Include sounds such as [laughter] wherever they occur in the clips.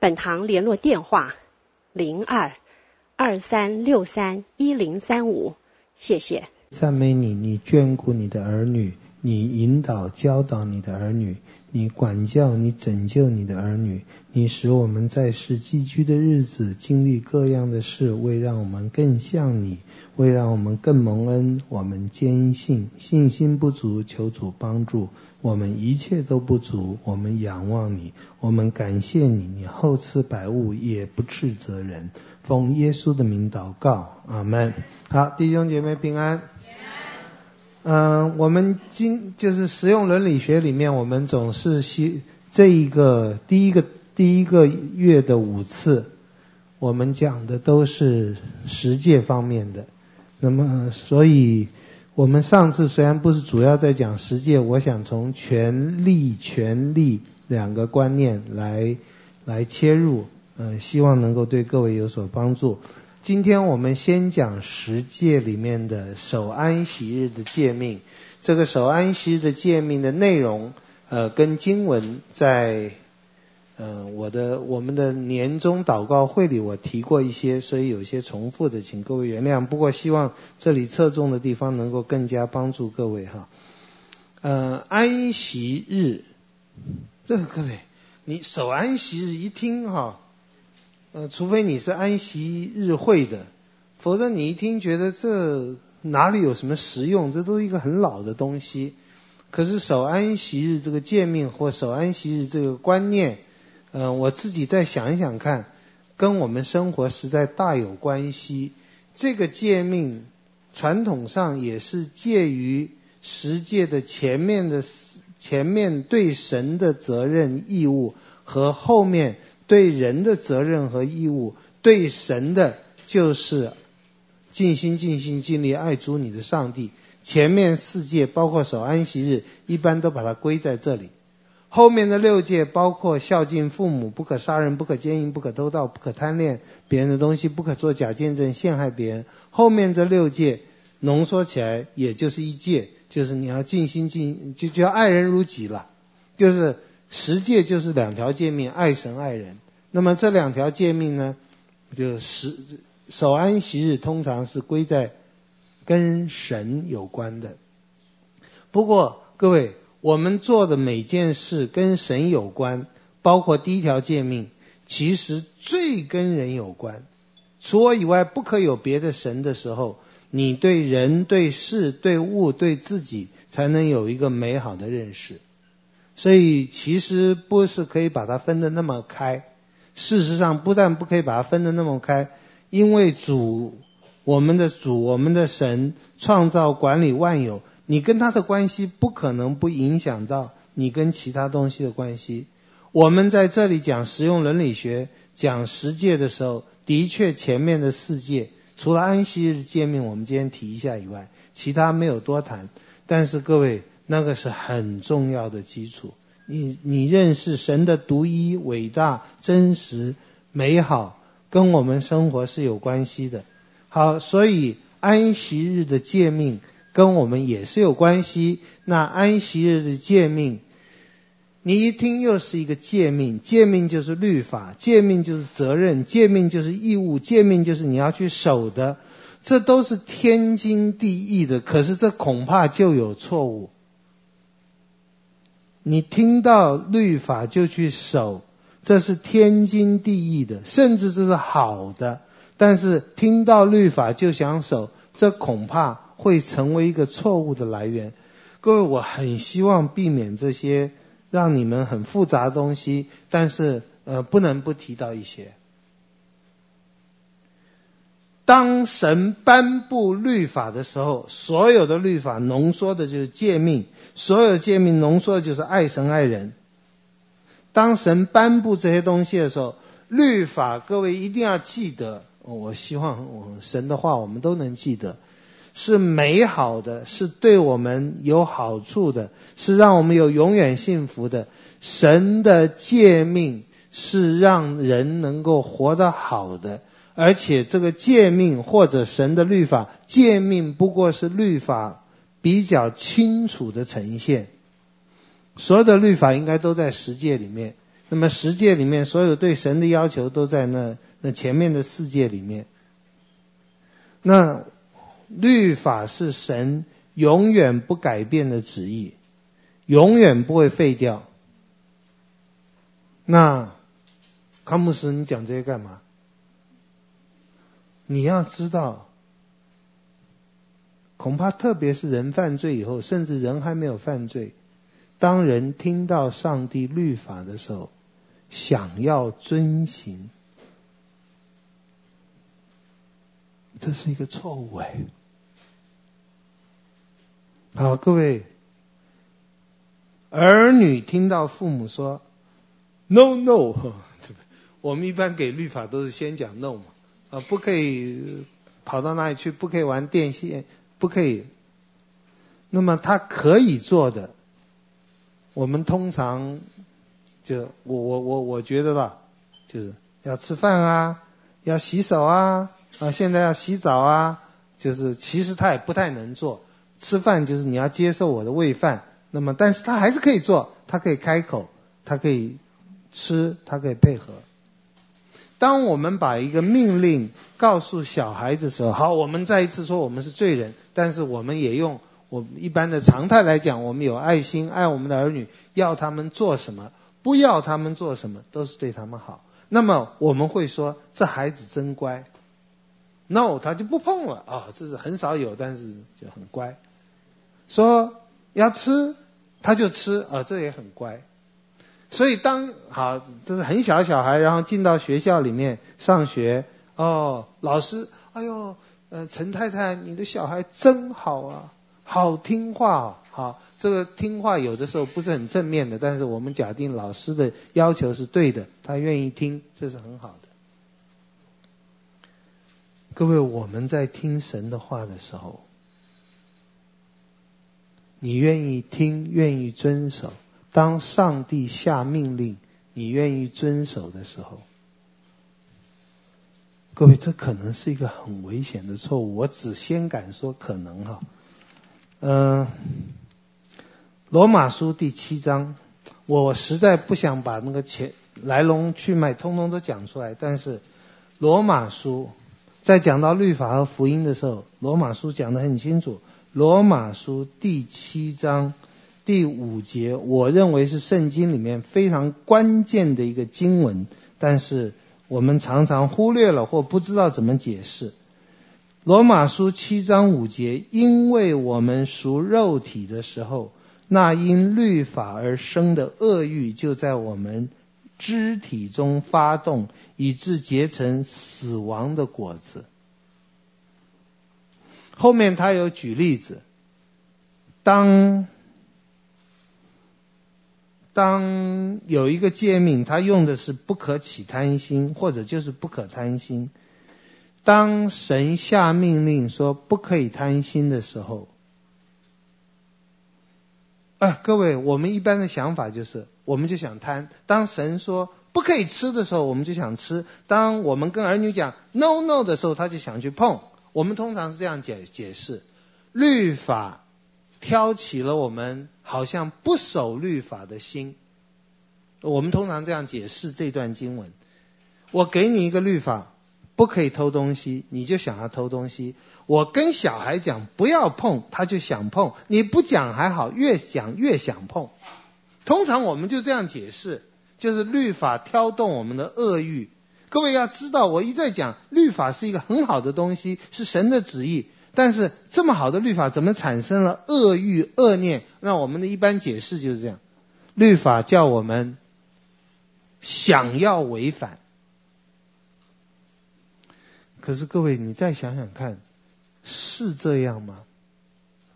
本堂联络电话：零二二三六三一零三五。谢谢。赞美你，你眷顾你的儿女，你引导教导你的儿女。你管教你拯救你的儿女，你使我们在世寄居的日子经历各样的事，为让我们更像你，为让我们更蒙恩。我们坚信信心不足，求主帮助。我们一切都不足，我们仰望你，我们感谢你。你厚赐百物，也不斥责人。奉耶稣的名祷告，阿门。好，弟兄姐妹平安。嗯、呃，我们今就是实用伦理学里面，我们总是希这一个第一个第一个月的五次，我们讲的都是实践方面的。那么，所以我们上次虽然不是主要在讲十诫，我想从权力、权利两个观念来来切入，嗯、呃，希望能够对各位有所帮助。今天我们先讲十诫里面的守安息日的诫命。这个守安息日的诫命的内容，呃，跟经文在，呃，我的我们的年终祷告会里我提过一些，所以有些重复的，请各位原谅。不过希望这里侧重的地方能够更加帮助各位哈。呃，安息日，这个各位，你守安息日一听哈。呃，除非你是安息日会的，否则你一听觉得这哪里有什么实用？这都是一个很老的东西。可是守安息日这个诫命或守安息日这个观念，呃，我自己再想一想看，跟我们生活实在大有关系。这个诫命传统上也是介于十诫的前面的前面对神的责任义务和后面。对人的责任和义务，对神的就是尽心尽心尽力爱主你的上帝。前面四诫包括守安息日，一般都把它归在这里。后面的六戒包括孝敬父母，不可杀人，不可奸淫，不可偷盗，不可贪恋别人的东西，不可作假见证陷害别人。后面这六戒浓缩起来，也就是一戒，就是你要尽心尽就就要爱人如己了，就是。十戒就是两条诫命，爱神爱人。那么这两条诫命呢，就十守安息日通常是归在跟神有关的。不过各位，我们做的每件事跟神有关，包括第一条诫命，其实最跟人有关。除我以外不可有别的神的时候，你对人、对事、对物、对自己，才能有一个美好的认识。所以其实不是可以把它分得那么开。事实上，不但不可以把它分得那么开，因为主，我们的主，我们的神创造管理万有，你跟他的关系不可能不影响到你跟其他东西的关系。我们在这里讲实用伦理学，讲十诫的时候，的确前面的四诫，除了安息日诫命我们今天提一下以外，其他没有多谈。但是各位。那个是很重要的基础。你你认识神的独一、伟大、真实、美好，跟我们生活是有关系的。好，所以安息日的诫命跟我们也是有关系。那安息日的诫命，你一听又是一个诫命，诫命就是律法，诫命就是责任，诫命就是义务，诫命就是你要去守的，这都是天经地义的。可是这恐怕就有错误。你听到律法就去守，这是天经地义的，甚至这是好的。但是听到律法就想守，这恐怕会成为一个错误的来源。各位，我很希望避免这些让你们很复杂的东西，但是呃，不能不提到一些。当神颁布律法的时候，所有的律法浓缩的就是诫命，所有诫命浓缩的就是爱神爱人。当神颁布这些东西的时候，律法，各位一定要记得。我希望我神的话我们都能记得，是美好的，是对我们有好处的，是让我们有永远幸福的。神的诫命是让人能够活得好的，而且这个诫命或者神的律法，诫命不过是律法比较清楚的呈现。所有的律法应该都在十诫里面，那么十诫里面所有对神的要求都在那。那前面的四诫里面，那律法是神永远不改变的旨意，永远不会废掉。那康姆斯，你讲这些干嘛？你要知道，恐怕特别是人犯罪以后，甚至人还没有犯罪，当人听到上帝律法的时候，想要遵行。这是一个错误哎！好，各位儿女听到父母说 “no no”，[laughs] 我们一般给律法都是先讲 “no” 嘛，啊，不可以跑到那里去，不可以玩电线，不可以。那么他可以做的，我们通常就我我我我觉得吧，就是要吃饭啊，要洗手啊。啊，现在要洗澡啊，就是其实他也不太能做。吃饭就是你要接受我的喂饭，那么但是他还是可以做，他可以开口，他可以吃，他可以配合。当我们把一个命令告诉小孩子的时候，好，我们再一次说我们是罪人，但是我们也用我们一般的常态来讲，我们有爱心，爱我们的儿女，要他们做什么，不要他们做什么，都是对他们好。那么我们会说，这孩子真乖。no，他就不碰了啊、这是很少有，但是就很乖。说要吃，他就吃啊、这也很乖。所以当好，这是很小的小孩，然后进到学校里面上学哦，老师，哎呦，呃，陈太太，你的小孩真好啊，好听话哦。好，这个听话有的时候不是很正面的，但是我们假定老师的要求是对的，他愿意听，这是很好的。各位，我们在听神的话的时候，你愿意听，愿意遵守。当上帝下命令，你愿意遵守的时候，各位，这可能是一个很危险的错误。我只先敢说可能哈。嗯，罗马书第七章，我实在不想把那个前来龙去脉通通都讲出来，但是罗马书。在讲到律法和福音的时候，罗马书讲的很清楚。罗马书第七章第五节，我认为是圣经里面非常关键的一个经文，但是我们常常忽略了或不知道怎么解释。罗马书七章五节，因为我们属肉体的时候，那因律法而生的恶欲就在我们肢体中发动，以致结成死亡的果子。后面他有举例子，当当有一个诫命，他用的是不可起贪心，或者就是不可贪心。当神下命令说不可以贪心的时候，哎，各位，我们一般的想法就是。我们就想贪。当神说不可以吃的时候，我们就想吃；当我们跟儿女讲 no no 的时候，他就想去碰。我们通常是这样解解释：律法挑起了我们好像不守律法的心。我们通常这样解释这段经文。我给你一个律法，不可以偷东西，你就想要偷东西。我跟小孩讲不要碰，他就想碰。你不讲还好，越讲越想碰。通常我们就这样解释，就是律法挑动我们的恶欲。各位要知道，我一再讲，律法是一个很好的东西，是神的旨意。但是这么好的律法，怎么产生了恶欲、恶念？那我们的一般解释就是这样：律法叫我们想要违反。可是各位，你再想想看，是这样吗？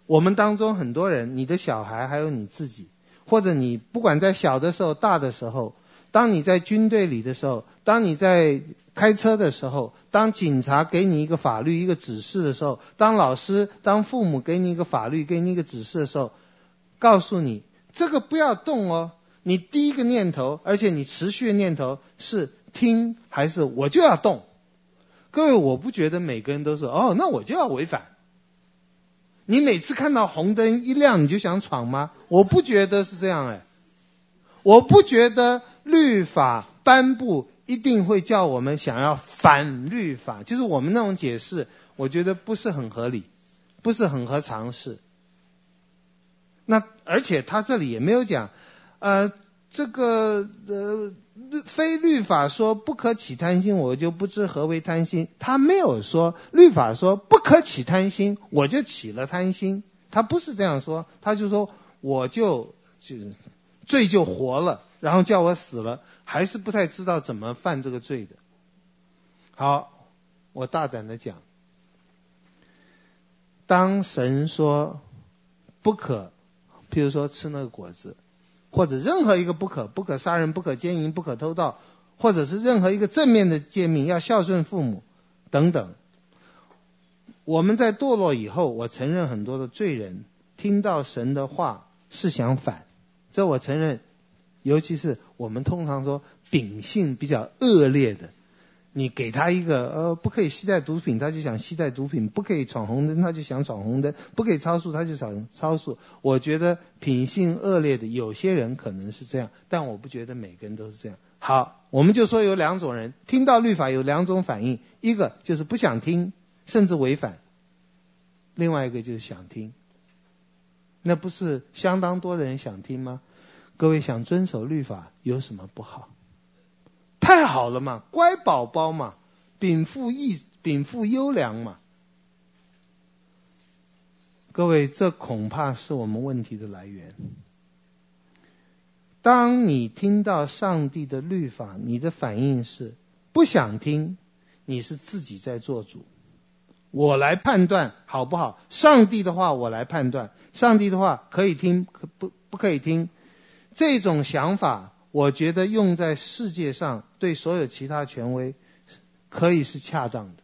我们当中很多人，你的小孩还有你自己。或者你不管在小的时候、大的时候，当你在军队里的时候，当你在开车的时候，当警察给你一个法律、一个指示的时候，当老师、当父母给你一个法律、给你一个指示的时候，告诉你这个不要动哦。你第一个念头，而且你持续的念头是听还是我就要动？各位，我不觉得每个人都是哦，那我就要违反。你每次看到红灯一亮，你就想闯吗？我不觉得是这样哎，我不觉得律法颁布一定会叫我们想要反律法，就是我们那种解释，我觉得不是很合理，不是很合常识。那而且他这里也没有讲，呃，这个呃。非律法说不可起贪心，我就不知何为贪心。他没有说律法说不可起贪心，我就起了贪心。他不是这样说，他就说我就就罪就活了，然后叫我死了，还是不太知道怎么犯这个罪的。好，我大胆的讲，当神说不可，譬如说吃那个果子。或者任何一个不可，不可杀人，不可奸淫，不可偷盗，或者是任何一个正面的诫命，要孝顺父母等等。我们在堕落以后，我承认很多的罪人听到神的话是想反，这我承认。尤其是我们通常说秉性比较恶劣的。你给他一个呃，不可以携带毒品，他就想携带毒品；不可以闯红灯，他就想闯红灯；不可以超速，他就想超速。我觉得品性恶劣的有些人可能是这样，但我不觉得每个人都是这样。好，我们就说有两种人，听到律法有两种反应：一个就是不想听，甚至违反；另外一个就是想听。那不是相当多的人想听吗？各位想遵守律法有什么不好？太好了嘛，乖宝宝嘛，禀赋义，禀赋优良嘛。各位，这恐怕是我们问题的来源。当你听到上帝的律法，你的反应是不想听，你是自己在做主。我来判断好不好？上帝的话我来判断，上帝的话可以听，可不不可以听？这种想法。我觉得用在世界上对所有其他权威可以是恰当的。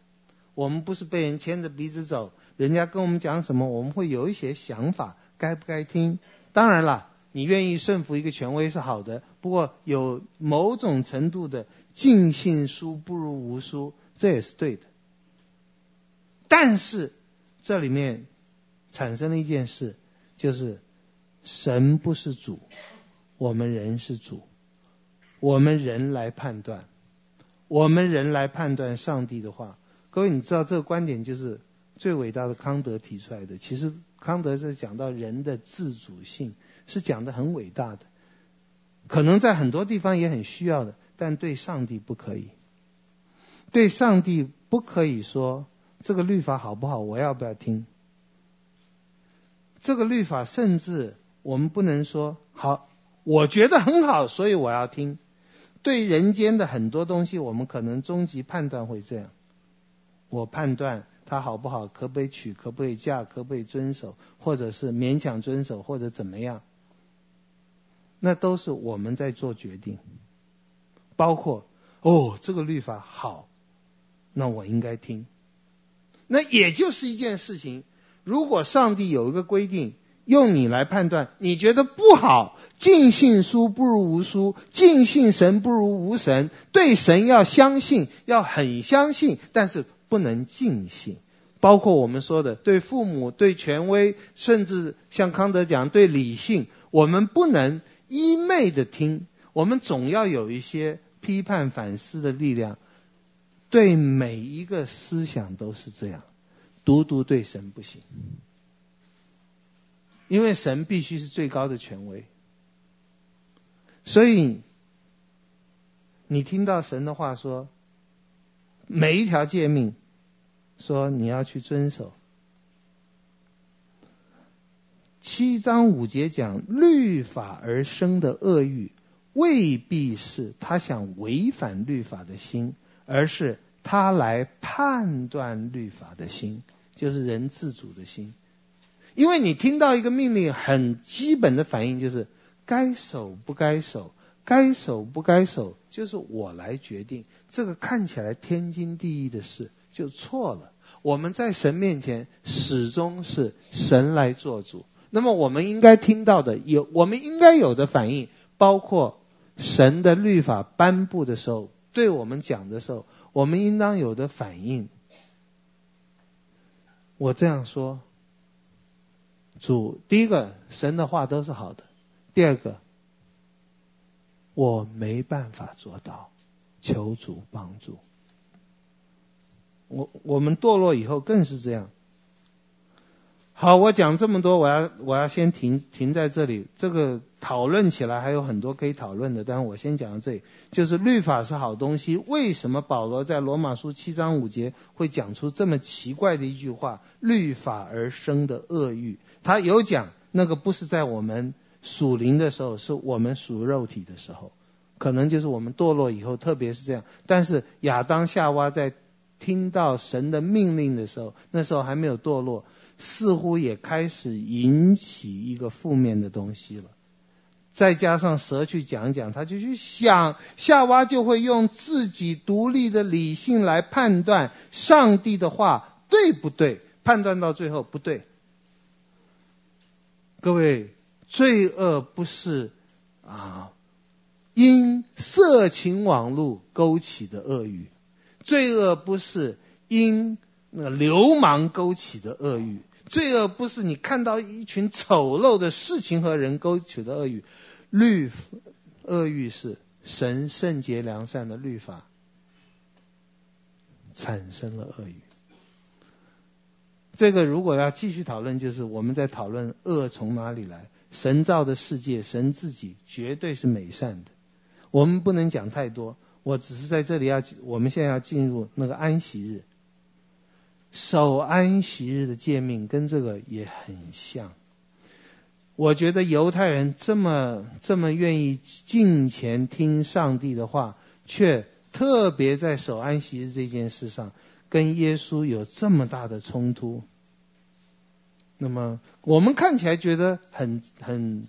我们不是被人牵着鼻子走，人家跟我们讲什么，我们会有一些想法，该不该听？当然了，你愿意顺服一个权威是好的，不过有某种程度的尽信书不如无书，这也是对的。但是这里面产生了一件事，就是神不是主，我们人是主。我们人来判断，我们人来判断上帝的话。各位，你知道这个观点就是最伟大的康德提出来的。其实康德是讲到人的自主性，是讲得很伟大的。可能在很多地方也很需要的，但对上帝不可以。对上帝不可以说这个律法好不好，我要不要听？这个律法甚至我们不能说好，我觉得很好，所以我要听。对人间的很多东西，我们可能终极判断会这样：我判断它好不好，可不可以娶，可不可以嫁，可不可以遵守，或者是勉强遵守，或者怎么样，那都是我们在做决定。包括哦，这个律法好，那我应该听。那也就是一件事情，如果上帝有一个规定。用你来判断，你觉得不好，尽信书不如无书，尽信神不如无神。对神要相信，要很相信，但是不能尽信。包括我们说的，对父母、对权威，甚至像康德讲，对理性，我们不能一昧的听，我们总要有一些批判反思的力量。对每一个思想都是这样，独独对神不行。因为神必须是最高的权威，所以你听到神的话说，每一条诫命，说你要去遵守。七章五节讲律法而生的恶欲，未必是他想违反律法的心，而是他来判断律法的心，就是人自主的心。因为你听到一个命令，很基本的反应就是该守不该守，该守不该守，就是我来决定。这个看起来天经地义的事，就错了。我们在神面前始终是神来做主。那么我们应该听到的有，我们应该有的反应，包括神的律法颁布的时候，对我们讲的时候，我们应当有的反应。我这样说，主，第一个，神的话都是好的；第二个，我没办法做到，求主帮助。我我们堕落以后更是这样。好，我讲这么多，我要我要先停停在这里。这个讨论起来还有很多可以讨论的，但是我先讲到这里。就是律法是好东西，为什么保罗在罗马书七章五节会讲出这么奇怪的一句话？律法而生的恶欲，他有讲那个不是在我们属灵的时候，是我们属肉体的时候，可能就是我们堕落以后，特别是这样。但是亚当夏娃在听到神的命令的时候，那时候还没有堕落。似乎也开始引起一个负面的东西了，再加上蛇去讲讲，他就去想，夏娃就会用自己独立的理性来判断上帝的话对不对，判断到最后不对。各位，罪恶不是啊，因色情网络勾起的恶欲，罪恶不是因那个流氓勾起的恶欲。罪恶不是你看到一群丑陋的事情和人勾起的恶欲，律恶欲是神圣洁良善的律法产生了恶欲。这个如果要继续讨论，就是我们在讨论恶从哪里来。神造的世界，神自己绝对是美善的。我们不能讲太多，我只是在这里要，我们现在要进入那个安息日。守安息日的诫命跟这个也很像。我觉得犹太人这么这么愿意敬虔听上帝的话，却特别在守安息日这件事上跟耶稣有这么大的冲突。那么我们看起来觉得很很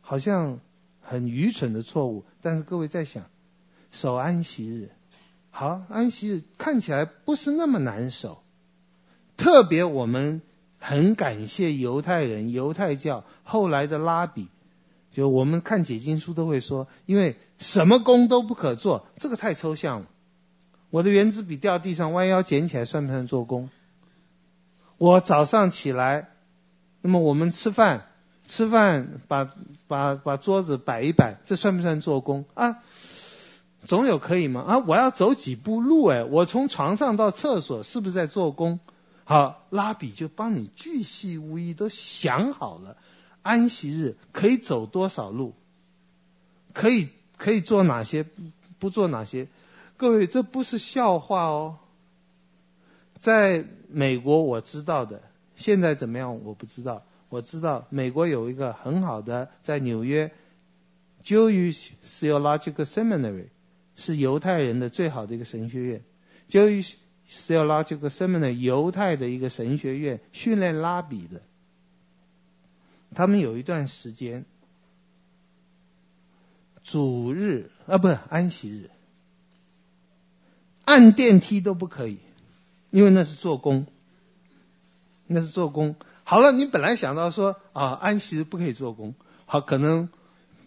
好像很愚蠢的错误，但是各位在想，守安息日，好，安息日看起来不是那么难守。特别我们很感谢犹太人、犹太教后来的拉比，就我们看解经书都会说，因为什么工都不可做，这个太抽象了。我的原子笔掉地上，弯腰捡起来，算不算做工？我早上起来，那么我们吃饭，吃饭把把把桌子摆一摆，这算不算做工啊？总有可以吗？啊，我要走几步路哎，我从床上到厕所是不是在做工？好，拉比就帮你巨细无遗都想好了，安息日可以走多少路，可以可以做哪些，不做哪些。各位，这不是笑话哦。在美国我知道的，现在怎么样我不知道。我知道美国有一个很好的，在纽约，Jewish Theological Seminary 是犹太人的最好的一个神学院，Jewish。Theological Seminary，犹太的一个神学院，训练拉比的。他们有一段时间，主日啊，不是安息日，按电梯都不可以，因为那是做工，那是做工。好了，你本来想到说啊，安息不可以做工，好，可能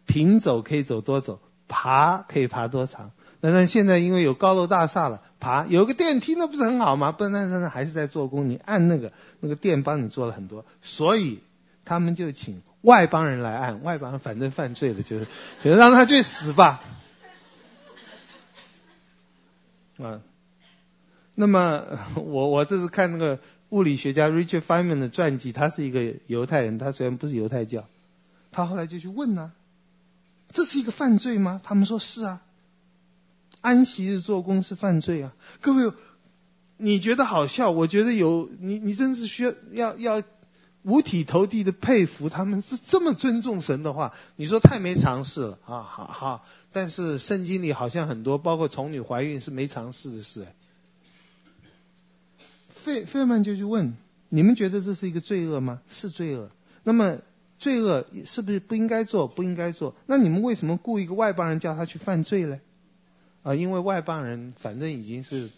平走可以走多走，爬可以爬多长。那那现在因为有高楼大厦了，爬有个电梯，那不是很好吗？不然那那还是在做工，你按那个那个电帮你做了很多，所以他们就请外邦人来按，外邦人反正犯罪了，就是就让他去死吧。啊，那么 [laughs] 我我这是看那个物理学家 Richard Feynman 的传记，他是一个犹太人，他虽然不是犹太教，他后来就去问呢、啊，这是一个犯罪吗？他们说是啊。安息日做工是犯罪啊！各位，你觉得好笑？我觉得有你，你真是需要要要五体投地的佩服他们，是这么尊重神的话，你说太没常识了啊！好好，但是圣经里好像很多，包括童女怀孕是没常识的事。费费曼就去问：你们觉得这是一个罪恶吗？是罪恶。那么罪恶是不是不应该做？不应该做？那你们为什么雇一个外邦人叫他去犯罪呢？啊，因为外邦人反正已经是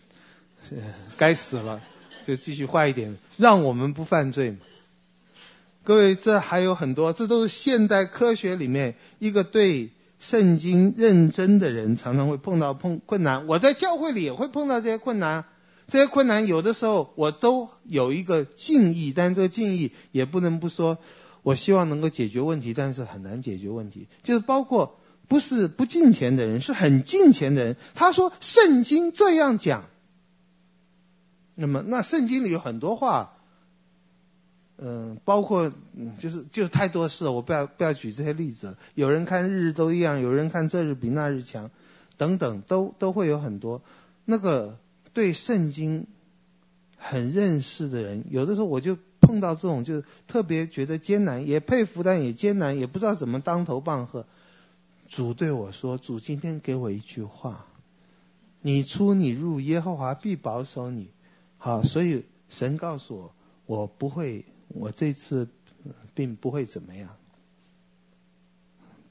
是该死了，就继续坏一点，让我们不犯罪嘛。各位，这还有很多，这都是现代科学里面一个对圣经认真的人常常会碰到碰困难。我在教会里也会碰到这些困难。这些困难有的时候我都有一个敬意，但这个敬意也不能不说，我希望能够解决问题，但是很难解决问题。就是包括不是不敬虔的人，是很敬虔的人，他说圣经这样讲，那么那圣经里有很多话，嗯，包括，就是就是太多事，我不要不要举这些例子。有人看日日都一样，有人看这日比那日强，等等，都都会有很多那个。对圣经很认识的人，有的时候我就碰到这种，就特别觉得艰难，也佩服，但也艰难，也不知道怎么当头棒喝。主对我说：“主今天给我一句话，你出你入，耶和华必保守你。”好，所以神告诉我，我不会，我这次并不会怎么样。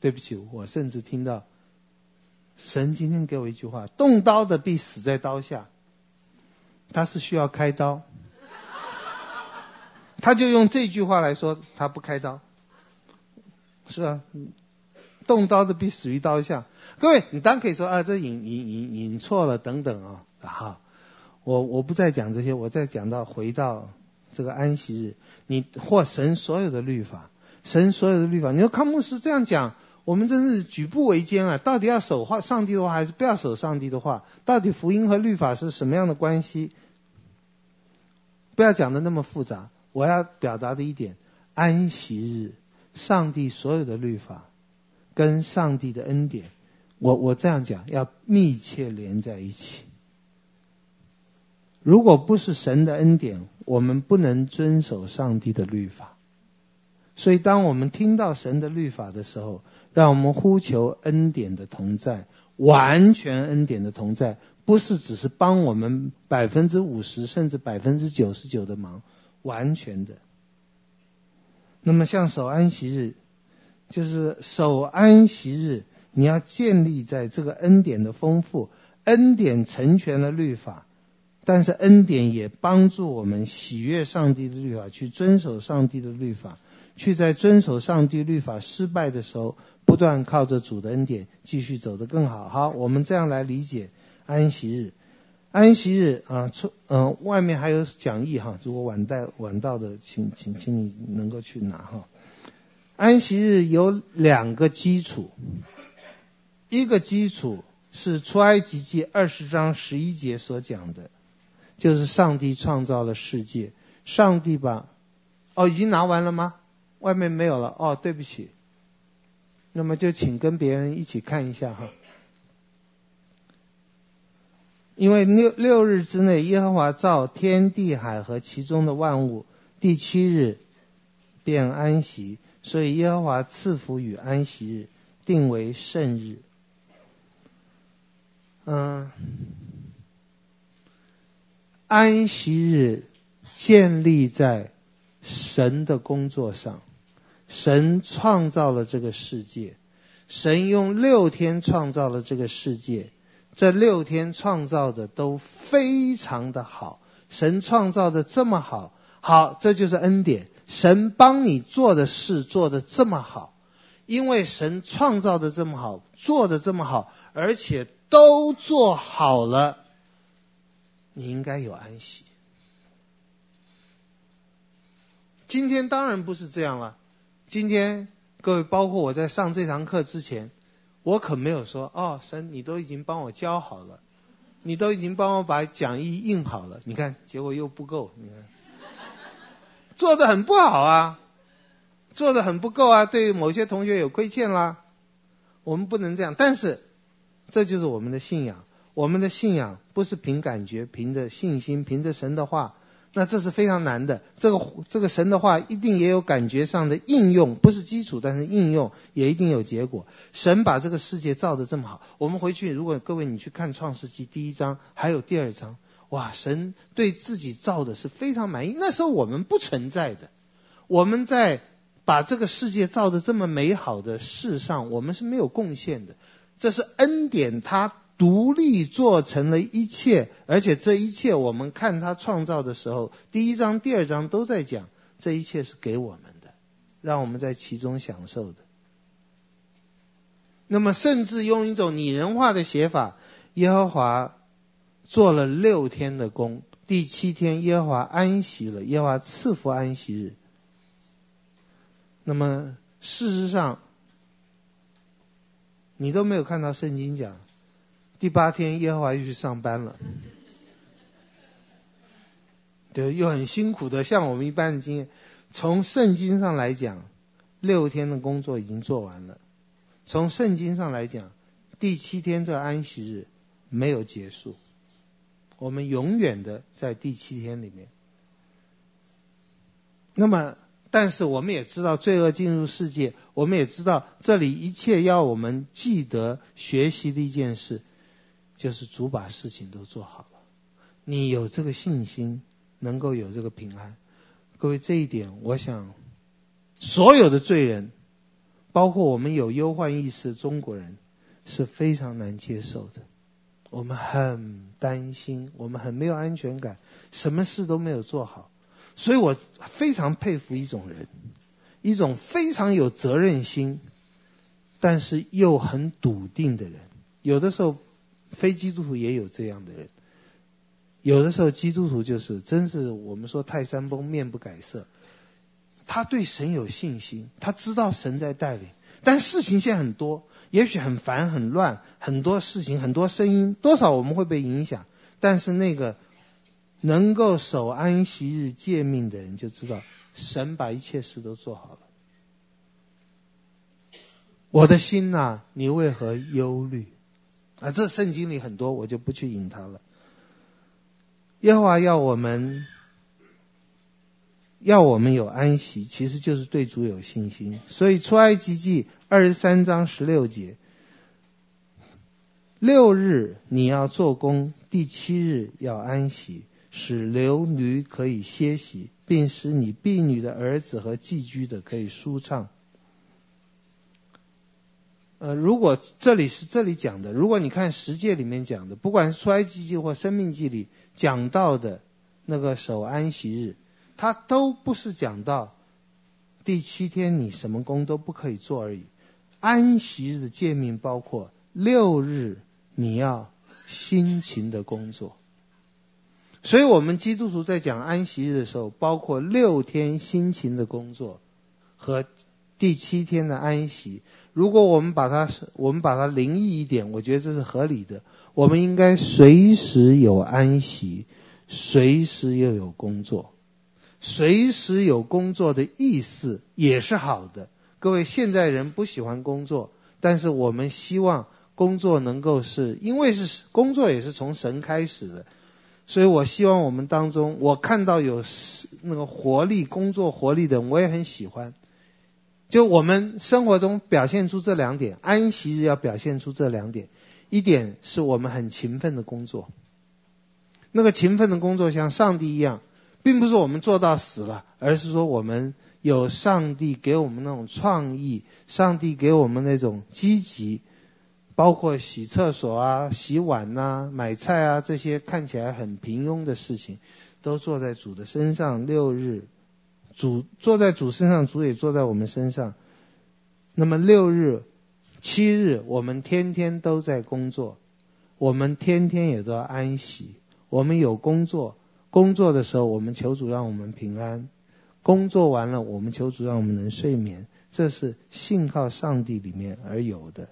对不起，我甚至听到神今天给我一句话：“动刀的必死在刀下。”他是需要开刀，[laughs] 他就用这句话来说，他不开刀，是啊，动刀的必死于刀下。各位，你当然可以说啊，这引引引引错了等等啊，哈，我我不再讲这些，我再讲到回到这个安息日，你或神所有的律法，神所有的律法，你说康牧师这样讲。我们真是举步维艰啊！到底要守话上帝的话，还是不要守上帝的话？到底福音和律法是什么样的关系？不要讲的那么复杂。我要表达的一点：安息日，上帝所有的律法跟上帝的恩典，我我这样讲，要密切连在一起。如果不是神的恩典，我们不能遵守上帝的律法。所以，当我们听到神的律法的时候，让我们呼求恩典的同在，完全恩典的同在，不是只是帮我们百分之五十甚至百分之九十九的忙，完全的。那么像守安息日，就是守安息日，你要建立在这个恩典的丰富，恩典成全了律法，但是恩典也帮助我们喜悦上帝的律法，去遵守上帝的律法，去在遵守上帝律法失败的时候。不断靠着主的恩典继续走得更好。好，我们这样来理解安息日。安息日啊，出嗯、外面还有讲义哈，如果晚带晚到的，请请请你能够去拿哈。安息日有两个基础，一个基础是出埃及记二十章十一节所讲的，就是上帝创造了世界，上帝把哦，已经拿完了吗？外面没有了哦，对不起。那么就请跟别人一起看一下哈，因为六六日之内，耶和华造天地海和其中的万物，第七日便安息，所以耶和华赐福与安息日，定为圣日。嗯，安息日建立在神的工作上。神创造了这个世界，神用六天创造了这个世界，这六天创造的都非常的好。神创造的这么好，好，这就是恩典。神帮你做的事做的这么好，因为神创造的这么好，做的这么好，而且都做好了，你应该有安息。今天当然不是这样了。今天各位，包括我在上这堂课之前，我可没有说哦，神，你都已经帮我教好了，你都已经帮我把讲义印好了，你看结果又不够，你看做的很不好啊，做的很不够啊，对某些同学有亏欠啦，我们不能这样，但是这就是我们的信仰，我们的信仰不是凭感觉，凭着信心，凭着神的话。那这是非常难的，这个这个神的话一定也有感觉上的应用，不是基础，但是应用也一定有结果。神把这个世界造得这么好，我们回去，如果各位你去看创世纪第一章，还有第二章，哇，神对自己造的是非常满意。那时候我们不存在的，我们在把这个世界造得这么美好的事上，我们是没有贡献的。这是恩典，他独立做成了一切，而且这一切我们看他创造的时候，第一章、第二章都在讲，这一切是给我们的，让我们在其中享受的。那么，甚至用一种拟人化的写法，耶和华做了六天的工，第七天耶和华安息了，耶和华赐福安息日。那么，事实上，你都没有看到圣经讲，第八天耶和华又去上班了，对，又很辛苦的，像我们一般的经验。从圣经上来讲，六天的工作已经做完了；从圣经上来讲，第七天这安息日没有结束，我们永远的在第七天里面。那么。但是我们也知道，罪恶进入世界，我们也知道这里一切要我们记得学习的一件事，就是主把事情都做好了。你有这个信心，能够有这个平安。各位，这一点，我想所有的罪人，包括我们有忧患意识的中国人，是非常难接受的。我们很担心，我们很没有安全感，什么事都没有做好。所以我非常佩服一种人，一种非常有责任心，但是又很笃定的人。有的时候，非基督徒也有这样的人。有的时候，基督徒就是真是我们说泰山崩，面不改色。他对神有信心，他知道神在带领，但事情现在很多，也许很烦很乱，很多事情很多声音，多少我们会被影响。但是那个。能够守安息日诫命的人就知道，神把一切事都做好了。我的心呐，你为何忧虑？啊，这圣经里很多，我就不去引它了。耶和华要我们，要我们有安息，其实就是对主有信心。所以出埃及记二十三章十六节，六日你要做工，第七日要安息。使流驴可以歇息，并使你婢女的儿子和寄居的可以舒畅。呃，如果这里是这里讲的，如果你看十诫里面讲的，不管是出埃及记或生命记里讲到的那个守安息日，它都不是讲到第七天你什么工都不可以做而已。安息日的诫命包括六日你要辛勤的工作。所以，我们基督徒在讲安息日的时候，包括六天辛勤的工作和第七天的安息。如果我们把它，我们把它灵异一点，我觉得这是合理的。我们应该随时有安息，随时又有工作。随时有工作的意思也是好的。各位，现在人不喜欢工作，但是我们希望工作能够是，因为是工作也是从神开始的。所以我希望我们当中，我看到有那个活力、工作活力的，我也很喜欢。就我们生活中表现出这两点，安息日要表现出这两点。一点是我们很勤奋的工作，那个勤奋的工作像上帝一样，并不是我们做到死了，而是说我们有上帝给我们那种创意，上帝给我们那种积极。包括洗厕所啊、洗碗呐、啊、买菜啊这些看起来很平庸的事情，都坐在主的身上。六日，主坐在主身上，主也坐在我们身上。那么六日、七日，我们天天都在工作，我们天天也都要安息。我们有工作，工作的时候我们求主让我们平安；工作完了，我们求主让我们能睡眠。这是信靠上帝里面而有的。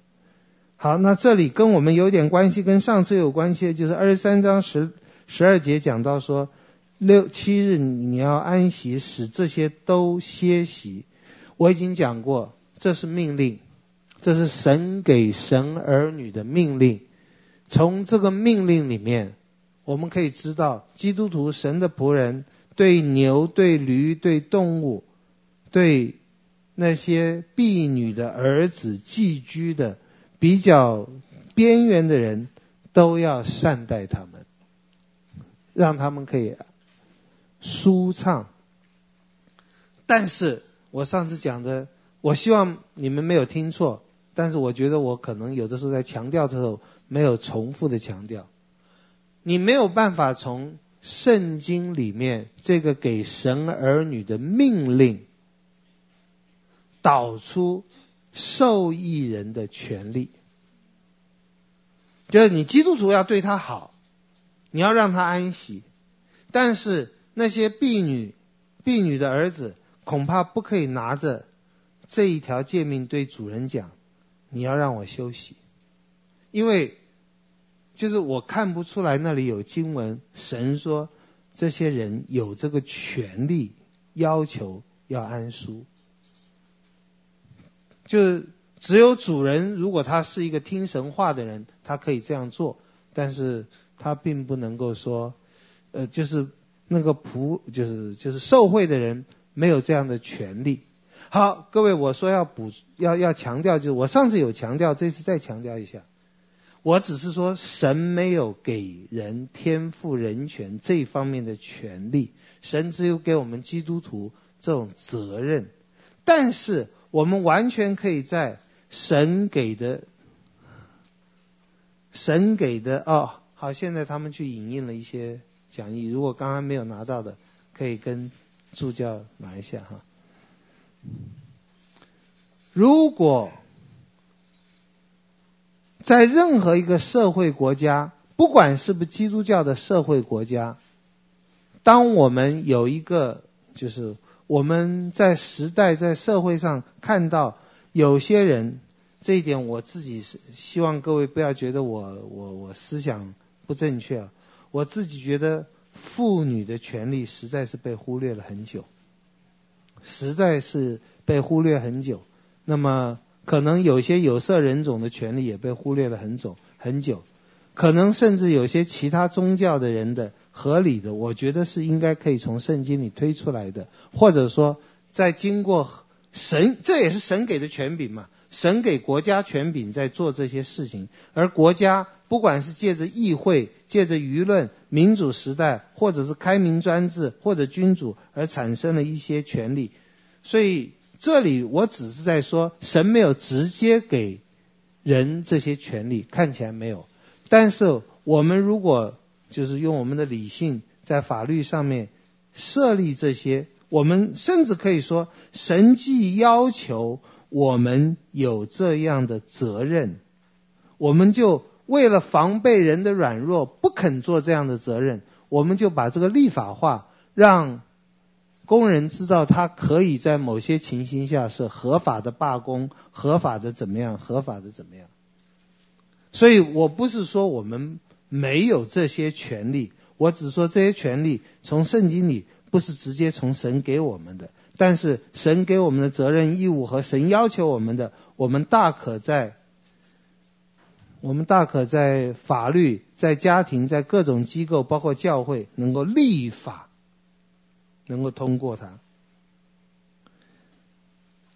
好，那这里跟我们有点关系，跟上次有关系，就是二十三章十十二节讲到说，六七日你要安息，使这些都歇息。我已经讲过，这是命令，这是神给神儿女的命令。从这个命令里面，我们可以知道，基督徒神的仆人对牛、对驴、对动物、对那些婢女的儿子、寄居的。比较边缘的人都要善待他们，让他们可以舒畅。但是我上次讲的，我希望你们没有听错，但是我觉得我可能有的时候在强调的时候没有重复的强调。你没有办法从圣经里面这个给神儿女的命令导出受益人的权利，就是你基督徒要对他好，你要让他安息，但是那些婢女、婢女的儿子恐怕不可以拿着这一条诫命对主人讲，你要让我休息，因为。就是我看不出来那里有经文，神说这些人有这个权利要求要安舒，就只有主人如果他是一个听神话的人，他可以这样做，但是他并不能够说，呃，就是那个仆，就是就是受贿的人没有这样的权利。好，各位，我说要补要要强调，就是我上次有强调，这次再强调一下。我只是说，神没有给人天赋人权这方面的权利，神只有给我们基督徒这种责任。但是我们完全可以在神给的、神给的哦，好，现在他们去引印了一些讲义，如果刚刚没有拿到的，可以跟助教拿一下哈。如果在任何一个社会国家，不管是不是基督教的社会国家，当我们有一个，就是我们在时代在社会上看到有些人，这一点我自己是希望各位不要觉得我我我思想不正确啊，我自己觉得妇女的权利实在是被忽略了很久，实在是被忽略很久，那么。可能有些有色人种的权利也被忽略了很久很久，可能甚至有些其他宗教的人的合理的，我觉得是应该可以从圣经里推出来的，或者说在经过神，这也是神给的权柄嘛，神给国家权柄在做这些事情，而国家不管是借着议会、借着舆论、民主时代，或者是开明专制或者君主而产生了一些权利，所以。这里我只是在说，神没有直接给人这些权利，看起来没有。但是我们如果就是用我们的理性在法律上面设立这些，我们甚至可以说，神既要求我们有这样的责任，我们就为了防备人的软弱，不肯做这样的责任，我们就把这个立法化，让。工人知道他可以在某些情形下是合法的罢工，合法的怎么样，合法的怎么样。所以我不是说我们没有这些权利，我只说这些权利从圣经里不是直接从神给我们的，但是神给我们的责任义务和神要求我们的，我们大可在我们大可在法律、在家庭、在各种机构，包括教会，能够立法。能够通过它。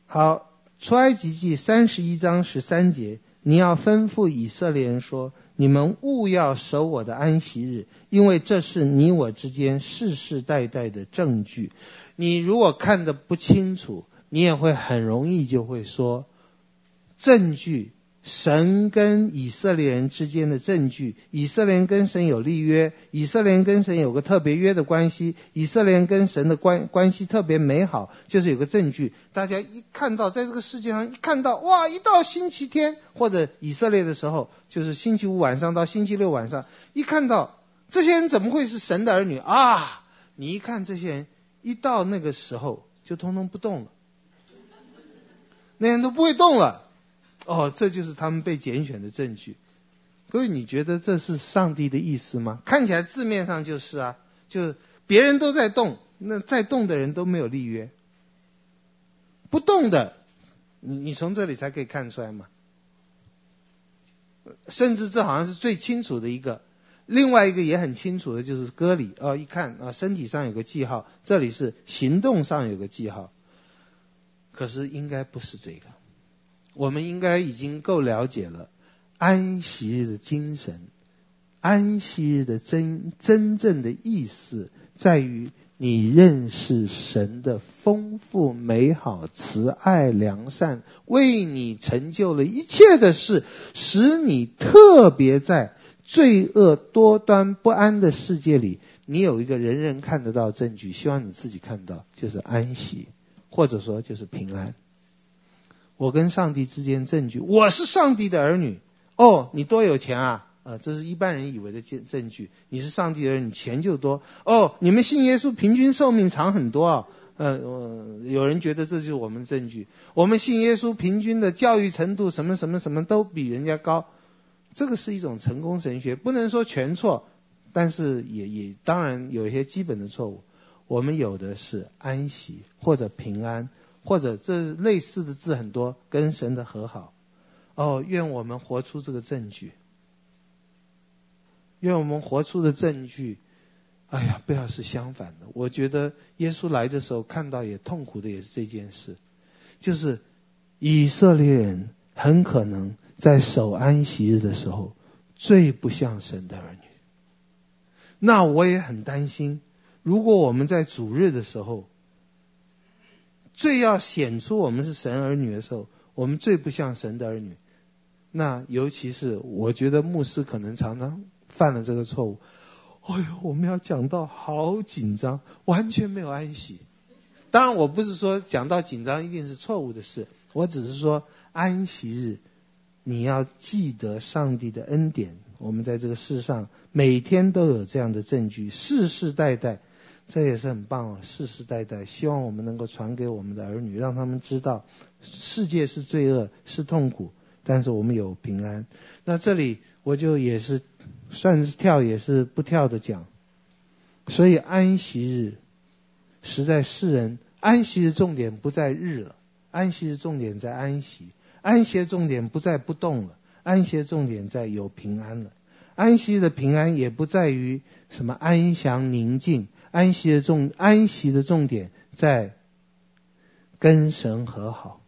好，出埃及记三十一章十三节，你要吩咐以色列人说：你们务要守我的安息日，因为这是你我之间世世代代的证据。你如果看得不清楚，你也会很容易就会说证据。神跟以色列人之间的证据，以色列人跟神有立约，以色列人跟神有个特别约的关系，以色列人跟神的关关系特别美好，就是有个证据。大家一看到，在这个世界上一看到，哇，一到星期天或者以色列的时候，就是星期五晚上到星期六晚上，一看到这些人怎么会是神的儿女啊？你一看这些人，一到那个时候就通通不动了，那人都不会动了。哦，这就是他们被拣选的证据。各位，你觉得这是上帝的意思吗？看起来字面上就是啊，就是别人都在动，那在动的人都没有立约，不动的，你你从这里才可以看出来嘛。甚至这好像是最清楚的一个，另外一个也很清楚的就是歌里哦，一看啊，身体上有个记号，这里是行动上有个记号，可是应该不是这个。我们应该已经够了解了安息日的精神，安息日的真真正的意思在于你认识神的丰富、美好、慈爱、良善，为你成就了一切的事，使你特别在罪恶多端不安的世界里，你有一个人人看得到证据，希望你自己看到，就是安息，或者说就是平安。我跟上帝之间证据，我是上帝的儿女。哦，你多有钱啊！啊，这是一般人以为的证证据。你是上帝的儿女，钱就多。哦，你们信耶稣，平均寿命长很多啊。呃，有人觉得这就是我们证据。我们信耶稣，平均的教育程度什么什么什么都比人家高。这个是一种成功神学，不能说全错，但是也也当然有一些基本的错误。我们有的是安息或者平安。或者这类似的字很多，跟神的和好。哦，愿我们活出这个证据。愿我们活出的证据，哎呀，不要是相反的。我觉得耶稣来的时候看到也痛苦的也是这件事，就是以色列人很可能在守安息日的时候最不像神的儿女。那我也很担心，如果我们在主日的时候。最要显出我们是神儿女的时候，我们最不像神的儿女。那尤其是我觉得牧师可能常常犯了这个错误。哎呦，我们要讲到好紧张，完全没有安息。当然，我不是说讲到紧张一定是错误的事，我只是说安息日你要记得上帝的恩典。我们在这个世上每天都有这样的证据，世世代代。这也是很棒哦，世世代代，希望我们能够传给我们的儿女，让他们知道世界是罪恶，是痛苦，但是我们有平安。那这里我就也是算是跳也是不跳的讲，所以安息日实在世人安息的重点不在日了，安息的重点在安息，安息的重点不在不动了，安息的重点在有平安了，安息的平安也不在于什么安详宁静。安息的重安息的重点在跟神和好。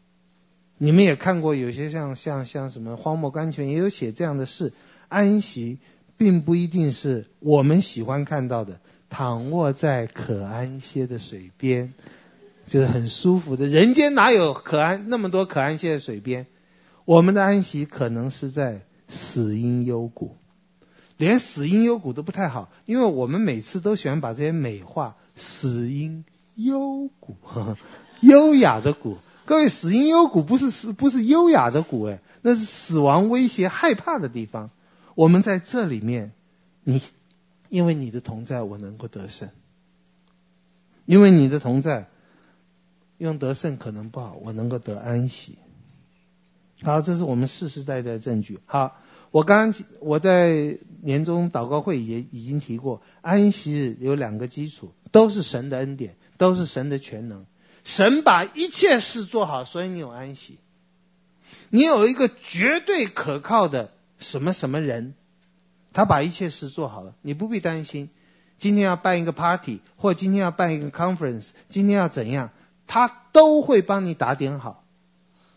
你们也看过有些像像像什么《荒漠甘泉》也有写这样的事。安息并不一定是我们喜欢看到的，躺卧在可安歇的水边，就是很舒服的。人间哪有可安那么多可安歇的水边？我们的安息可能是在死荫幽谷。连死因幽谷都不太好，因为我们每次都喜欢把这些美化。死因幽谷，[laughs] 优雅的谷。各位，死因幽谷不是死，不是优雅的谷，哎，那是死亡威胁、害怕的地方。我们在这里面，你因为你的同在，我能够得胜。因为你的同在，用得胜可能不好，我能够得安息。好，这是我们世世代代的证据。好。我刚我在年终祷告会也已经提过，安息日有两个基础，都是神的恩典，都是神的全能。神把一切事做好，所以你有安息。你有一个绝对可靠的什么什么人，他把一切事做好了，你不必担心。今天要办一个 party，或今天要办一个 conference，今天要怎样，他都会帮你打点好。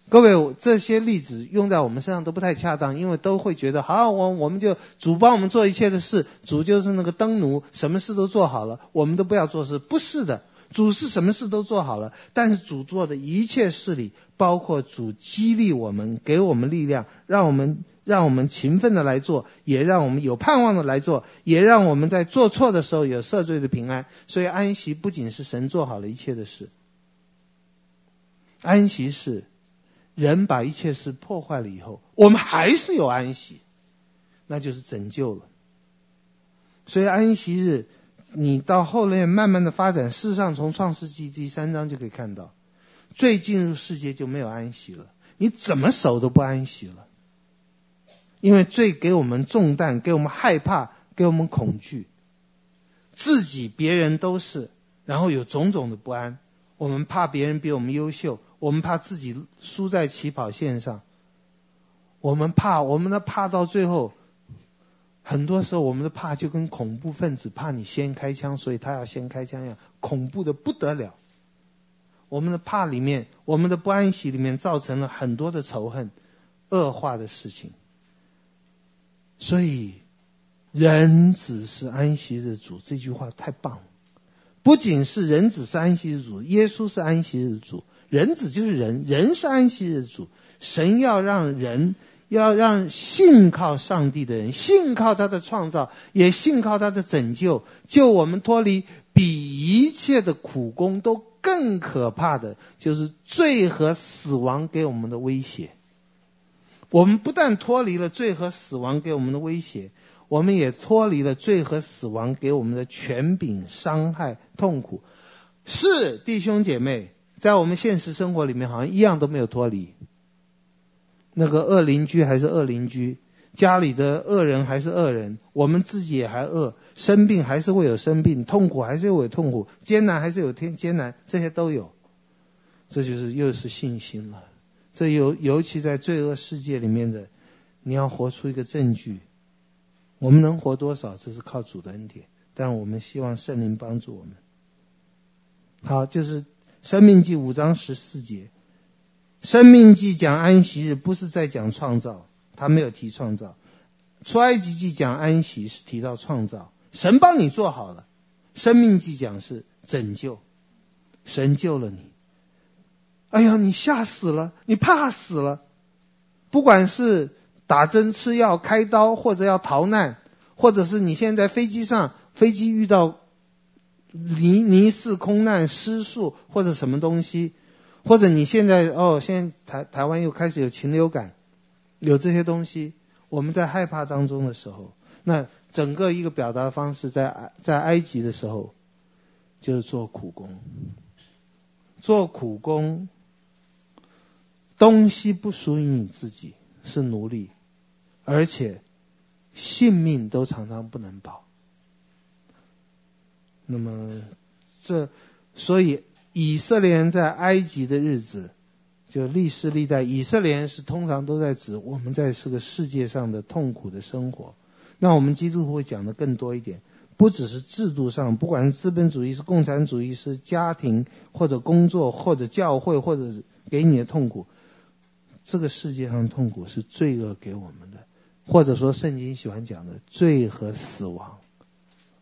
各位，这些例子用在我们身上都不太恰当，因为都会觉得，好，我我们就主帮我们做一切的事，主就是那个灯奴，什么事都做好了，我们都不要做事。不是的，主是什么事都做好了，但是主做的一切事里，包括主激励我们，给我们力量，让我们让我们勤奋的来做，也让我们有盼望的来做，也让我们在做错的时候有赦罪的平安。所以安息不仅是神做好了一切的事，安息是。人把一切事破坏了以后，我们还是有安息，那就是拯救了。所以安息日，你到后面慢慢的发展，事实上从创世纪第三章就可以看到，最进入世界就没有安息了，你怎么守都不安息了，因为罪给我们重担，给我们害怕，给我们恐惧，自己别人都是，然后有种种的不安，我们怕别人比我们优秀。我们怕自己输在起跑线上，我们怕，我们的怕到最后，很多时候我们的怕就跟恐怖分子怕你先开枪，所以他要先开枪一样，恐怖的不得了。我们的怕里面，我们的不安息里面，造成了很多的仇恨、恶化的事情。所以，人子是安息日主这句话太棒了。不仅是人子是安息日主，耶稣是安息日主，人子就是人，人是安息日主。神要让人，要让信靠上帝的人，信靠他的创造，也信靠他的拯救，救我们脱离比一切的苦工都更可怕的，就是罪和死亡给我们的威胁。我们不但脱离了罪和死亡给我们的威胁，我们也脱离了罪和死亡给我们的权柄、伤害、痛苦。是弟兄姐妹，在我们现实生活里面，好像一样都没有脱离。那个恶邻居还是恶邻居，家里的恶人还是恶人，我们自己也还恶，生病还是会有生病，痛苦还是会有痛苦，艰难还是有天艰难，这些都有。这就是又是信心了。这尤尤其在罪恶世界里面的，你要活出一个证据。我们能活多少，这是靠主的恩典，但我们希望圣灵帮助我们。好，就是生命记五章十四节，生命记讲安息日，不是在讲创造，他没有提创造。出埃及记讲安息是提到创造，神帮你做好了。生命记讲是拯救，神救了你。哎呀，你吓死了，你怕死了。不管是打针、吃药、开刀，或者要逃难，或者是你现在飞机上，飞机遇到泥泥淖、空难、失速，或者什么东西，或者你现在哦，现在台台湾又开始有禽流感，有这些东西，我们在害怕当中的时候，那整个一个表达的方式，在在埃及的时候，就是做苦工，做苦工。东西不属于你自己，是奴隶，而且性命都常常不能保。那么这，所以以色列人在埃及的日子，就历世历代，以色列人是通常都在指我们在这个世界上的痛苦的生活。那我们基督徒会讲的更多一点，不只是制度上，不管是资本主义、是共产主义、是家庭或者工作或者教会或者给你的痛苦。这个世界上痛苦是罪恶给我们的，或者说圣经喜欢讲的罪和死亡，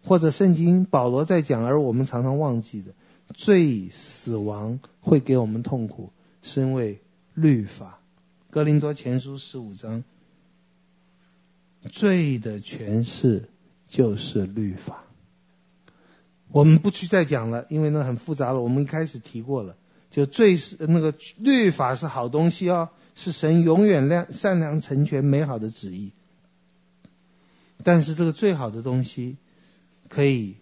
或者圣经保罗在讲，而我们常常忘记的罪、死亡会给我们痛苦，是因为律法。哥林多前书十五章，罪的权势就是律法。我们不去再讲了，因为那很复杂了。我们一开始提过了，就罪是那个律法是好东西哦。是神永远良善良、成全、美好的旨意，但是这个最好的东西，可以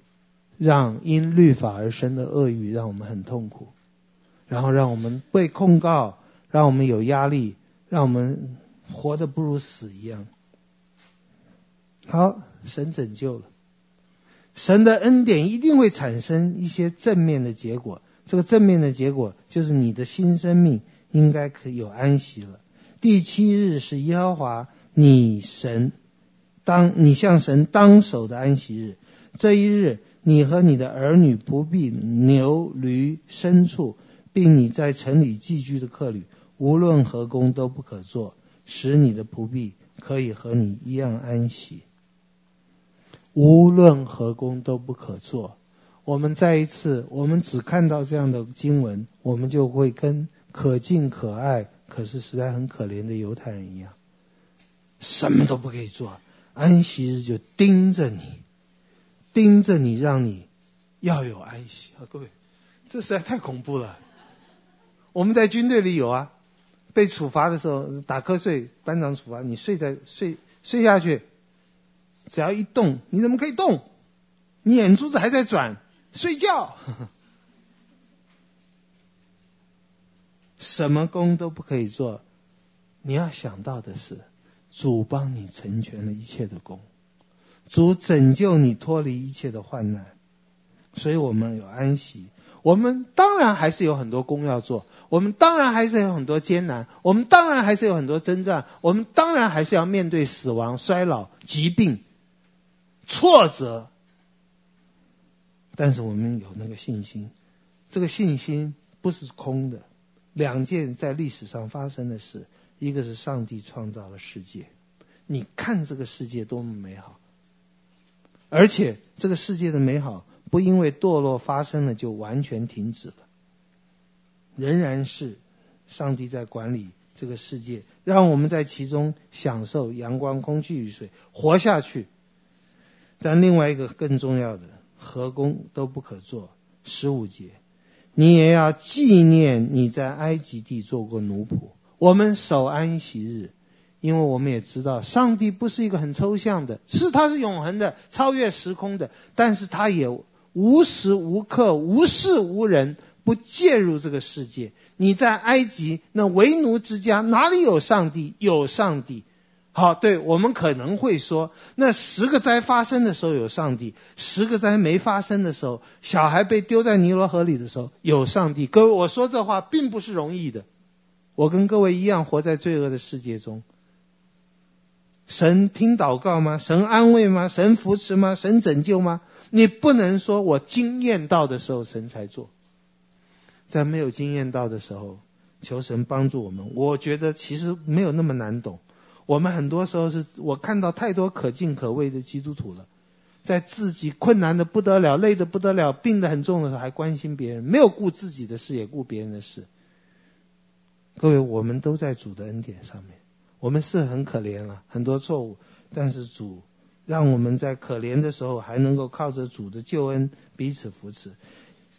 让因律法而生的恶欲让我们很痛苦，然后让我们被控告，让我们有压力，让我们活得不如死一样。好，神拯救了，神的恩典一定会产生一些正面的结果，这个正面的结果就是你的新生命。应该可有安息了。第七日是耶和华你神当你向神当守的安息日。这一日，你和你的儿女、不必、牛、驴、牲畜，并你在城里寄居的客旅，无论何工都不可做，使你的仆婢可以和你一样安息。无论何工都不可做。我们再一次，我们只看到这样的经文，我们就会跟。可敬可爱，可是实在很可怜的犹太人一样，什么都不可以做，安息日就盯着你，盯着你，让你要有安息啊！各位，这实在太恐怖了。我们在军队里有啊，被处罚的时候打瞌睡，班长处罚你睡在睡睡下去，只要一动，你怎么可以动？你眼珠子还在转，睡觉。[laughs] 什么功都不可以做，你要想到的是，主帮你成全了一切的功，主拯救你脱离一切的患难，所以我们有安息。我们当然还是有很多工要做，我们当然还是有很多艰难，我们当然还是有很多征战，我们当然还是要面对死亡、衰老、疾病、挫折，但是我们有那个信心，这个信心不是空的。两件在历史上发生的事，一个是上帝创造了世界，你看这个世界多么美好，而且这个世界的美好不因为堕落发生了就完全停止了，仍然是上帝在管理这个世界，让我们在其中享受阳光、空气、雨水，活下去。但另外一个更重要的，何工都不可做。十五节，你也要纪念你在埃及地做过奴仆。我们守安息日。因为我们也知道，上帝不是一个很抽象的，是他是永恒的、超越时空的，但是他也无时无刻、无事无人不介入这个世界。你在埃及那为奴之家，哪里有上帝？有上帝。好，对，我们可能会说，那十个灾发生的时候有上帝，十个灾没发生的时候，小孩被丢在尼罗河里的时候有上帝。各位，我说这话并不是容易的。我跟各位一样，活在罪恶的世界中。神听祷告吗？神安慰吗？神扶持吗？神拯救吗？你不能说我经验到的时候神才做，在没有经验到的时候，求神帮助我们。我觉得其实没有那么难懂。我们很多时候是我看到太多可敬可畏的基督徒了，在自己困难的不得了、累的不得了、病的很重的时候还关心别人，没有顾自己的事也顾别人的事。各位，我们都在主的恩典上面。我们是很可怜了，很多错误，但是主让我们在可怜的时候还能够靠着主的救恩彼此扶持。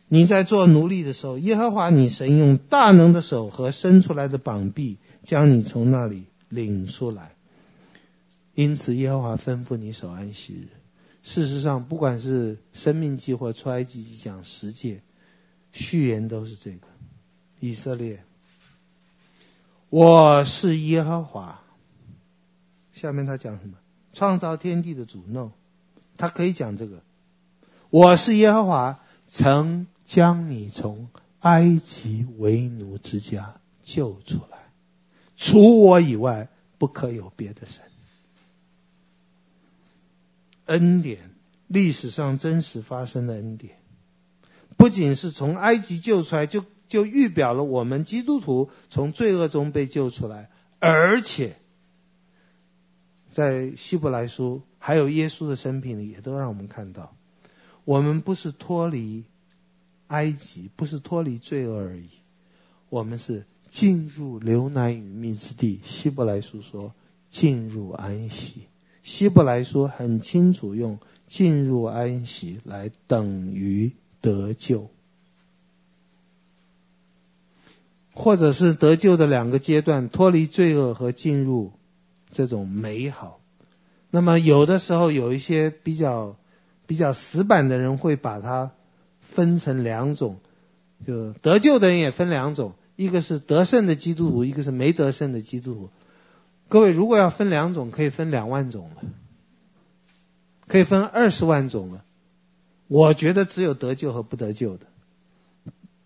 你在做奴隶的时候，耶和华你神用大能的手和伸出来的膀臂将你从那里领出来。因此，耶和华吩咐你守安息日。事实上，不管是生命记或出埃及记讲十诫，序言都是这个，以色列。我是耶和华。下面他讲什么？创造天地的主。No，他可以讲这个。我是耶和华，曾将你从埃及为奴之家救出来，除我以外不可有别的神。恩典，历史上真实发生的恩典，不仅是从埃及救出来，就。就预表了我们基督徒从罪恶中被救出来，而且在希伯来书还有耶稣的生平里，也都让我们看到，我们不是脱离埃及，不是脱离罪恶而已，我们是进入流奶与蜜之地。希伯来书说进入安息，希伯来书很清楚用进入安息来等于得救。或者是得救的两个阶段，脱离罪恶和进入这种美好。那么有的时候有一些比较比较死板的人会把它分成两种，就得救的人也分两种，一个是得胜的基督徒，一个是没得胜的基督徒。各位如果要分两种，可以分两万种了，可以分二十万种了。我觉得只有得救和不得救的。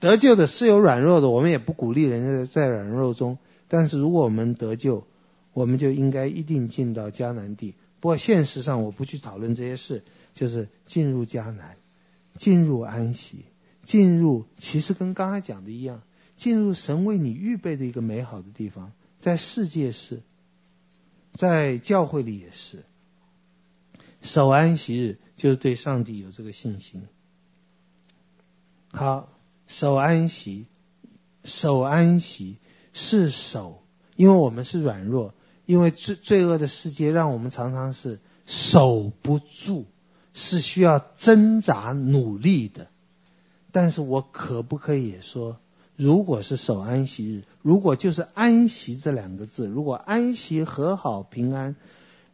得救的是有软弱的，我们也不鼓励人家在软弱中。但是如果我们得救，我们就应该一定进到迦南地。不过现实上我不去讨论这些事，就是进入迦南，进入安息，进入其实跟刚才讲的一样，进入神为你预备的一个美好的地方。在世界是，在教会里也是。守安息日就是对上帝有这个信心。好。守安息，守安息是守，因为我们是软弱，因为罪罪恶的世界让我们常常是守不住，是需要挣扎努力的。但是我可不可以也说，如果是守安息日，如果就是安息这两个字，如果安息和好平安，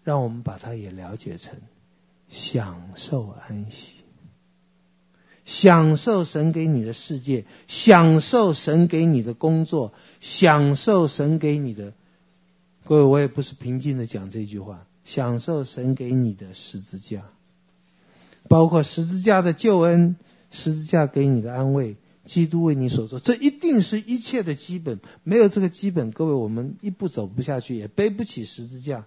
让我们把它也了解成享受安息。享受神给你的世界，享受神给你的工作，享受神给你的。各位，我也不是平静的讲这句话。享受神给你的十字架，包括十字架的救恩，十字架给你的安慰，基督为你所做，这一定是一切的基本。没有这个基本，各位，我们一步走不下去，也背不起十字架。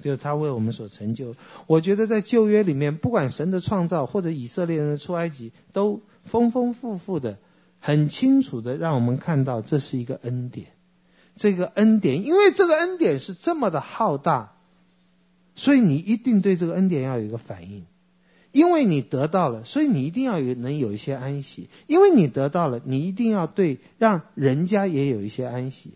就是他为我们所成就。我觉得在旧约里面，不管神的创造或者以色列人的出埃及，都丰丰富富的、很清楚的让我们看到这是一个恩典。这个恩典，因为这个恩典是这么的浩大，所以你一定对这个恩典要有一个反应。因为你得到了，所以你一定要有能有一些安息。因为你得到了，你一定要对让人家也有一些安息。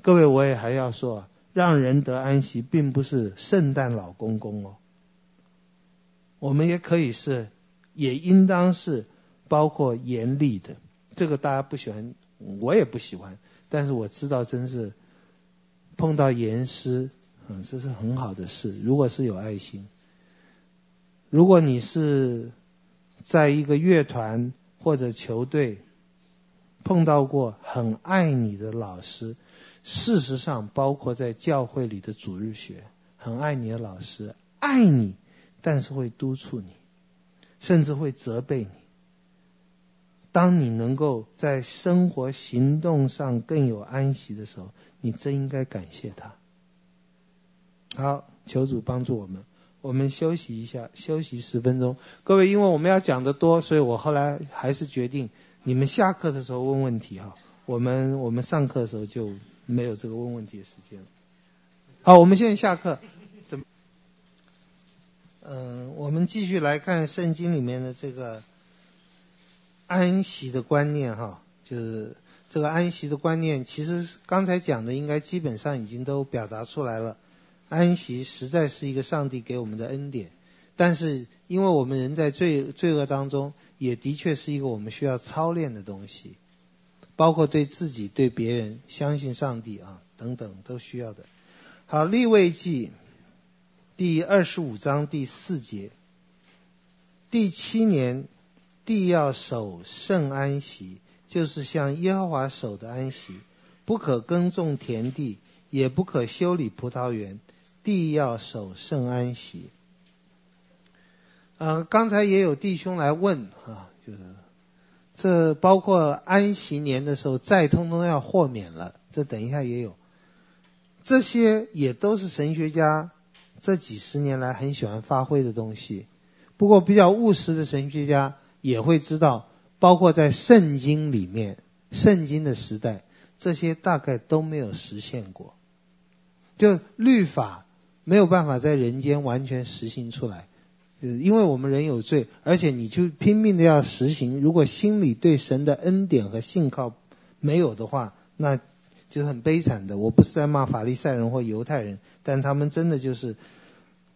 各位，我也还要说，让人得安息，并不是圣诞老公公哦。我们也可以是，也应当是包括严厉的。这个大家不喜欢，我也不喜欢。但是我知道，真是碰到严师，嗯，这是很好的事。如果是有爱心。如果你是在一个乐团或者球队碰到过很爱你的老师，事实上包括在教会里的主日学，很爱你的老师，爱你，但是会督促你，甚至会责备你。当你能够在生活行动上更有安息的时候，你真应该感谢他。好，求主帮助我们。我们休息一下，休息十分钟。各位，因为我们要讲的多，所以我后来还是决定，你们下课的时候问问题哈。我们我们上课的时候就没有这个问问题的时间了。好，我们现在下课。怎么？嗯，我们继续来看圣经里面的这个安息的观念哈，就是这个安息的观念，其实刚才讲的应该基本上已经都表达出来了。安息实在是一个上帝给我们的恩典，但是因为我们人在罪罪恶当中，也的确是一个我们需要操练的东西，包括对自己、对别人、相信上帝啊等等都需要的。好，利未记第二十五章第四节，第七年，地要守圣安息，就是像耶和华守的安息，不可耕种田地，也不可修理葡萄园。地要守圣安息。呃，刚才也有弟兄来问啊，就是这包括安息年的时候，债通通要豁免了，这等一下也有。这些也都是神学家这几十年来很喜欢发挥的东西。不过比较务实的神学家也会知道，包括在圣经里面，圣经的时代，这些大概都没有实现过。就律法。没有办法在人间完全实行出来，因为我们人有罪，而且你就拼命的要实行，如果心里对神的恩典和信靠没有的话，那就是很悲惨的。我不是在骂法利赛人或犹太人，但他们真的就是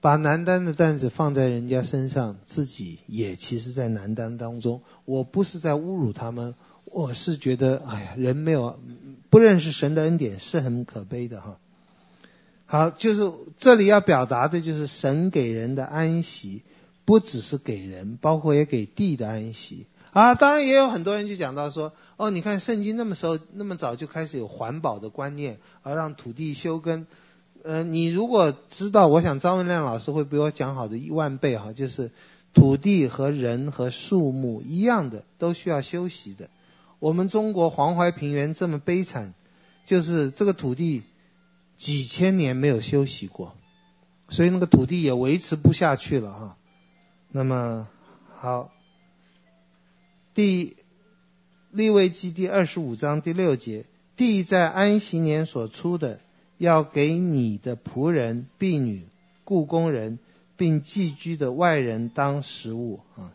把难担的担子放在人家身上，自己也其实在难担当中。我不是在侮辱他们，我是觉得，哎呀，人没有不认识神的恩典是很可悲的哈。好，就是这里要表达的就是神给人的安息，不只是给人，包括也给地的安息啊。当然也有很多人就讲到说，哦，你看圣经那么时候那么早就开始有环保的观念，而让土地休耕。呃，你如果知道，我想张文亮老师会比我讲好的一万倍哈，就是土地和人和树木一样的，都需要休息的。我们中国黄淮平原这么悲惨，就是这个土地。几千年没有休息过，所以那个土地也维持不下去了哈。那么好，第立位记第二十五章第六节，地在安息年所出的，要给你的仆人、婢女、雇工人，并寄居的外人当食物啊。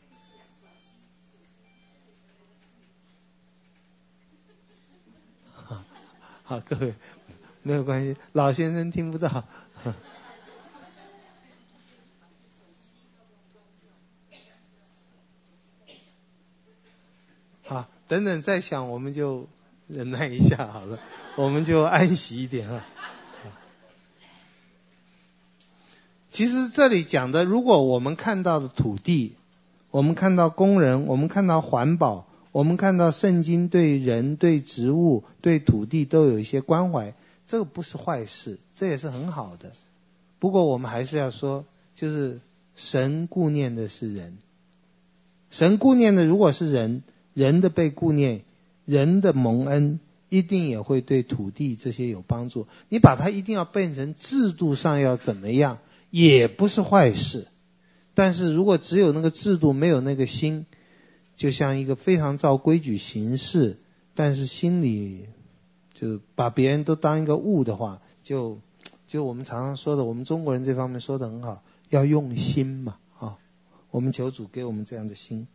[laughs] 好，各位。没有关系，老先生听不到。等等再想，我们就忍耐一下好了，我们就安息一点啊。其实这里讲的，如果我们看到的土地，我们看到工人，我们看到环保，我们看到圣经对人、对植物、对土地都有一些关怀。这个不是坏事，这也是很好的。不过我们还是要说，就是神顾念的是人，神顾念的如果是人，人的被顾念，人的蒙恩，一定也会对土地这些有帮助。你把它一定要变成制度上要怎么样，也不是坏事。但是如果只有那个制度，没有那个心，就像一个非常照规矩行事，但是心里。就把别人都当一个物的话，就就我们常常说的，我们中国人这方面说的很好，要用心嘛啊。我们求主给我们这样的心。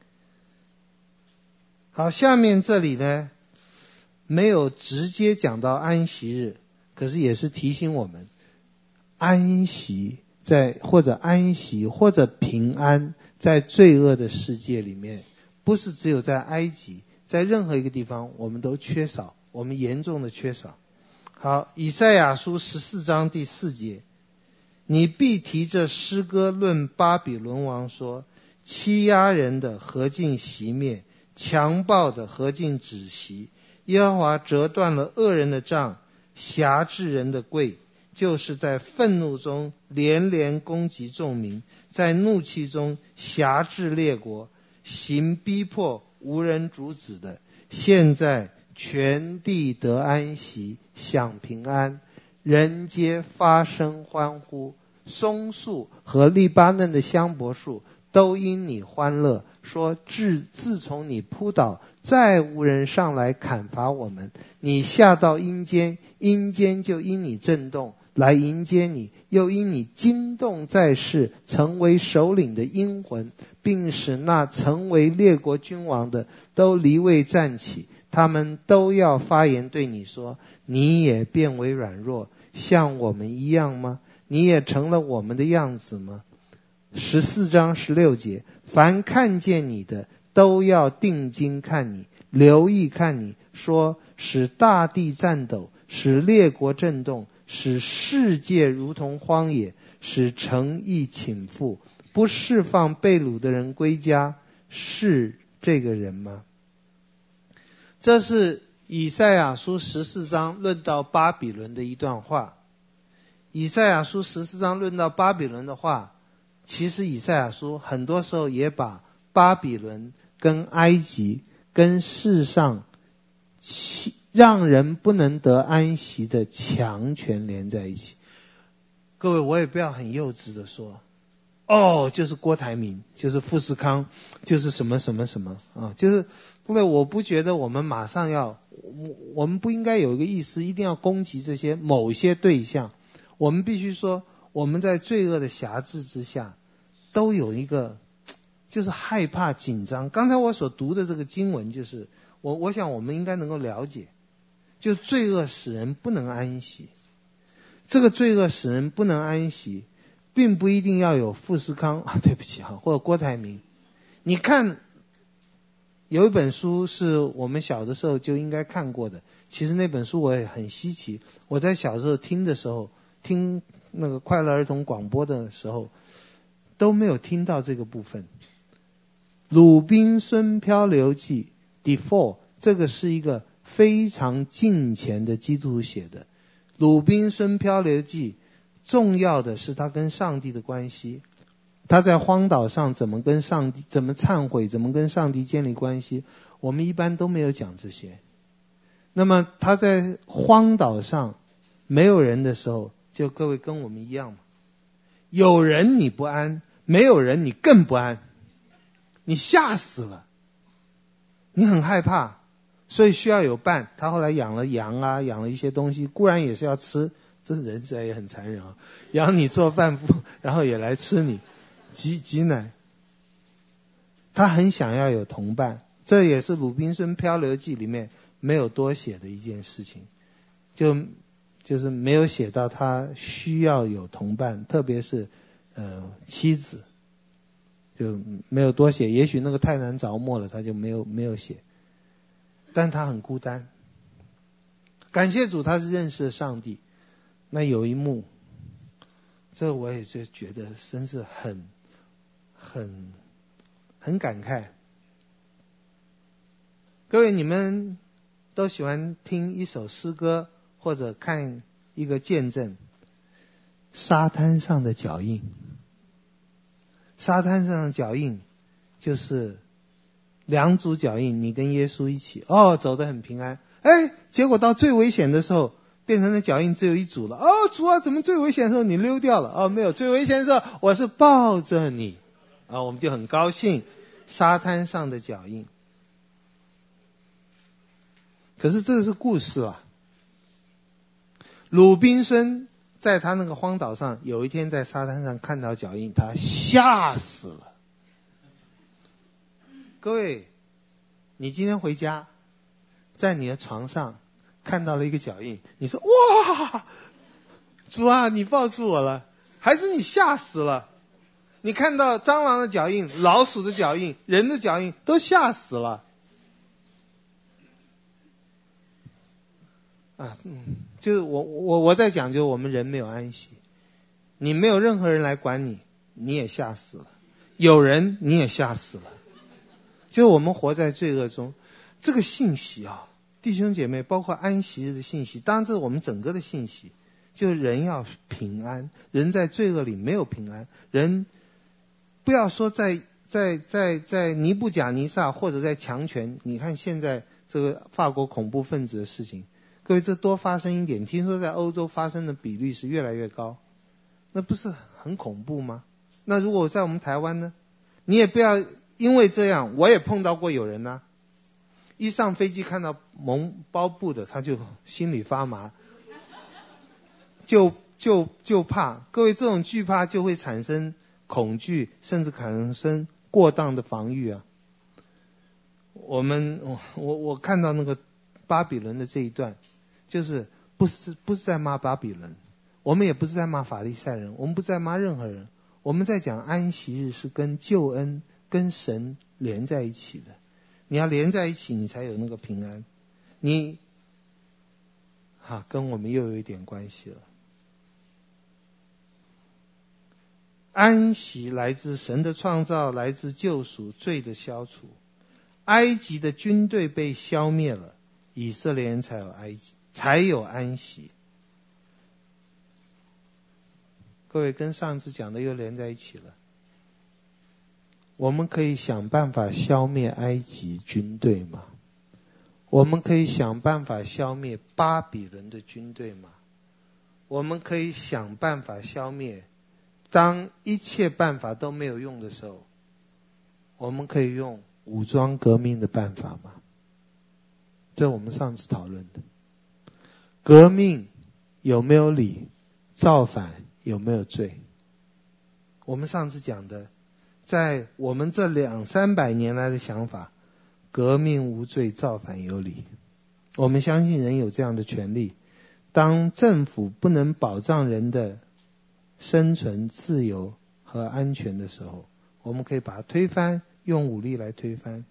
好，下面这里呢，没有直接讲到安息日，可是也是提醒我们，安息在或者安息或者平安，在罪恶的世界里面，不是只有在埃及，在任何一个地方，我们都缺少，我们严重的缺少。好，以赛亚书十四章第四节，你必提着诗歌论巴比伦王说：欺压人的何竟息灭，强暴的何竟止息。耶和华折断了恶人的杖，辖制人的柜，就是在愤怒中连连攻击众民，在怒气中辖制列国，行逼迫无人阻止的。现在全地得安息，享平安，人皆发声欢呼。松树和利巴嫩的香柏树都因你欢乐，说自自从你扑倒。再无人上来砍伐我们，你下到阴间，阴间就因你震动来迎接你，又因你惊动在世成为首领的阴魂，并使那成为列国君王的都离位站起，他们都要发言对你说：你也变为软弱，像我们一样吗？你也成了我们的样子吗？十四章十六节，凡看见你的。都要定睛看你，留意看你，说使大地颤抖，使列国震动，使世界如同荒野，使城邑倾覆，不释放被掳的人归家，是这个人吗？这是以赛亚书十四章论到巴比伦的一段话。以赛亚书十四章论到巴比伦的话，其实以赛亚书很多时候也把巴比伦。跟埃及、跟世上，让人不能得安息的强权连在一起。各位，我也不要很幼稚的说，哦，就是郭台铭，就是富士康，就是什么什么什么啊，就是各位，我不觉得我们马上要，我我们不应该有一个意思，一定要攻击这些某些对象。我们必须说，我们在罪恶的辖制之下，都有一个。就是害怕紧张。刚才我所读的这个经文，就是我我想我们应该能够了解，就罪恶使人不能安息。这个罪恶使人不能安息，并不一定要有富士康啊，对不起哈，或者郭台铭。你看，有一本书是我们小的时候就应该看过的。其实那本书我也很稀奇。我在小时候听的时候，听那个快乐儿童广播的时候，都没有听到这个部分。《鲁滨孙漂流记》Defoe 这个是一个非常近前的基督徒写的《鲁滨孙漂流记》，重要的是他跟上帝的关系，他在荒岛上怎么跟上帝怎么忏悔，怎么跟上帝建立关系，我们一般都没有讲这些。那么他在荒岛上没有人的时候，就各位跟我们一样嘛，有人你不安，没有人你更不安。你吓死了，你很害怕，所以需要有伴。他后来养了羊啊，养了一些东西，固然也是要吃。这人实在也很残忍啊，养你做饭，[laughs] 然后也来吃你，挤挤奶。他很想要有同伴，这也是《鲁滨孙漂流记》里面没有多写的一件事情，就就是没有写到他需要有同伴，特别是呃妻子。就没有多写，也许那个太难着墨了，他就没有没有写。但他很孤单。感谢主，他是认识了上帝。那有一幕，这我也就觉得真是很很很感慨。各位，你们都喜欢听一首诗歌，或者看一个见证，沙滩上的脚印。沙滩上的脚印，就是两组脚印。你跟耶稣一起，哦，走得很平安。哎，结果到最危险的时候，变成了脚印只有一组了。哦，主啊，怎么最危险的时候你溜掉了？哦，没有，最危险的时候我是抱着你。啊，我们就很高兴。沙滩上的脚印。可是这个是故事啊。鲁滨孙。在他那个荒岛上，有一天在沙滩上看到脚印，他吓死了。各位，你今天回家，在你的床上看到了一个脚印，你说哇，主啊，你抱住我了，还是你吓死了？你看到蟑螂的脚印、老鼠的脚印、人的脚印，都吓死了。啊，嗯，就是我我我在讲，就是我们人没有安息，你没有任何人来管你，你也吓死了；有人你也吓死了。就我们活在罪恶中，这个信息啊，弟兄姐妹，包括安息日的信息，当然这是我们整个的信息，就人要平安，人在罪恶里没有平安，人不要说在在在在尼布甲尼撒或者在强权，你看现在这个法国恐怖分子的事情。各位，这多发生一点，听说在欧洲发生的比率是越来越高，那不是很恐怖吗？那如果在我们台湾呢？你也不要因为这样，我也碰到过有人呢、一上飞机看到蒙包布的，他就心里发麻，就就就怕。各位，这种惧怕就会产生恐惧，甚至产生过当的防御啊。我们我我我看到那个巴比伦的这一段。就是不是不是在骂巴比伦，我们也不是在骂法利赛人，我们不是在骂任何人，我们在讲安息日是跟救恩跟神连在一起的，你要连在一起，你才有那个平安。你，哈、跟我们又有一点关系了。安息来自神的创造，来自救赎，罪的消除。埃及的军队被消灭了，以色列人才有埃及。才有安息。各位跟上次讲的又连在一起了。我们可以想办法消灭埃及军队吗？我们可以想办法消灭巴比伦的军队吗？我们可以想办法消灭，当一切办法都没有用的时候，我们可以用武装革命的办法吗？这我们上次讨论的。革命有没有理？造反有没有罪？我们上次讲的，在我们这两三百年来的想法，革命无罪，造反有理。我们相信人有这样的权利。当政府不能保障人的生存、自由和安全的时候，我们可以把它推翻，用武力来推翻。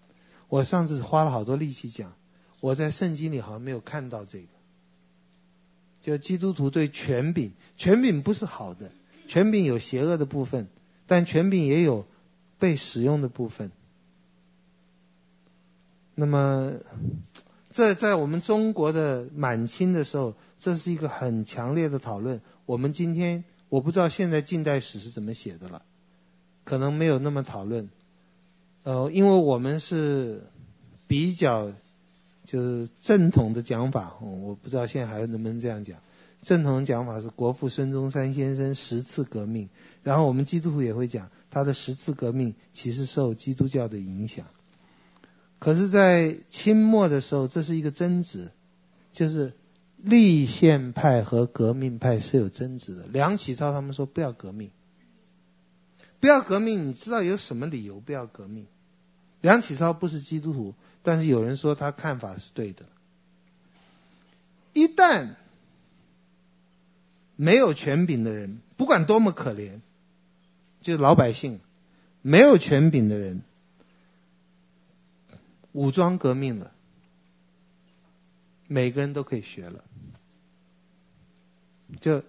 我上次花了好多力气讲，我在圣经里好像没有看到这个。就基督徒对权柄，权柄不是好的，权柄有邪恶的部分，但权柄也有被使用的部分。那么，这在我们中国的满清的时候，这是一个很强烈的讨论。我们今天我不知道现在近代史是怎么写的了，可能没有那么讨论。呃，因为我们是比较。就是正统的讲法，我不知道现在还能不能这样讲。正统讲法是国父孙中山先生十次革命，然后我们基督徒也会讲他的十次革命其实受基督教的影响。可是，在清末的时候，这是一个争执，就是立宪派和革命派是有争执的。梁启超他们说不要革命，不要革命，你知道有什么理由不要革命？梁启超不是基督徒。但是有人说他看法是对的。一旦没有权柄的人，不管多么可怜，就是老百姓，没有权柄的人，武装革命了，每个人都可以学了。就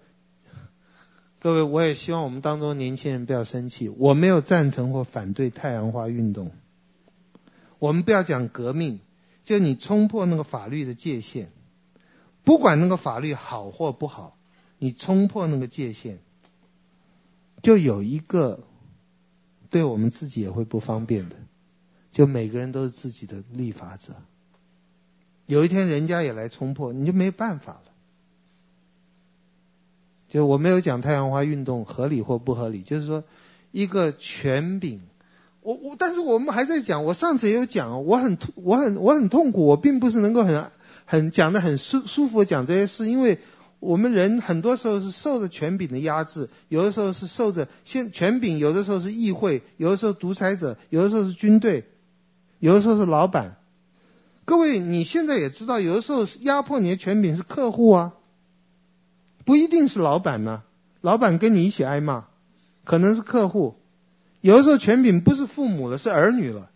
各位，我也希望我们当中年轻人不要生气，我没有赞成或反对太阳花运动。我们不要讲革命，就你冲破那个法律的界限，不管那个法律好或不好，你冲破那个界限，就有一个对我们自己也会不方便的，就每个人都是自己的立法者。有一天人家也来冲破，你就没办法了。就我没有讲太阳花运动合理或不合理，就是说一个权柄。我我，但是我们还在讲。我上次也有讲，我很痛我很我很痛苦。我并不是能够很很讲的很舒舒服讲这些事，因为我们人很多时候是受着权柄的压制，有的时候是受着现权柄，有的时候是议会，有的时候独裁者，有的时候是军队。有的时候是老板。各位，你现在也知道，有的时候压迫你的权柄是客户啊，不一定是老板呢、老板跟你一起挨骂，可能是客户。有的时候权柄不是父母了，是儿女了。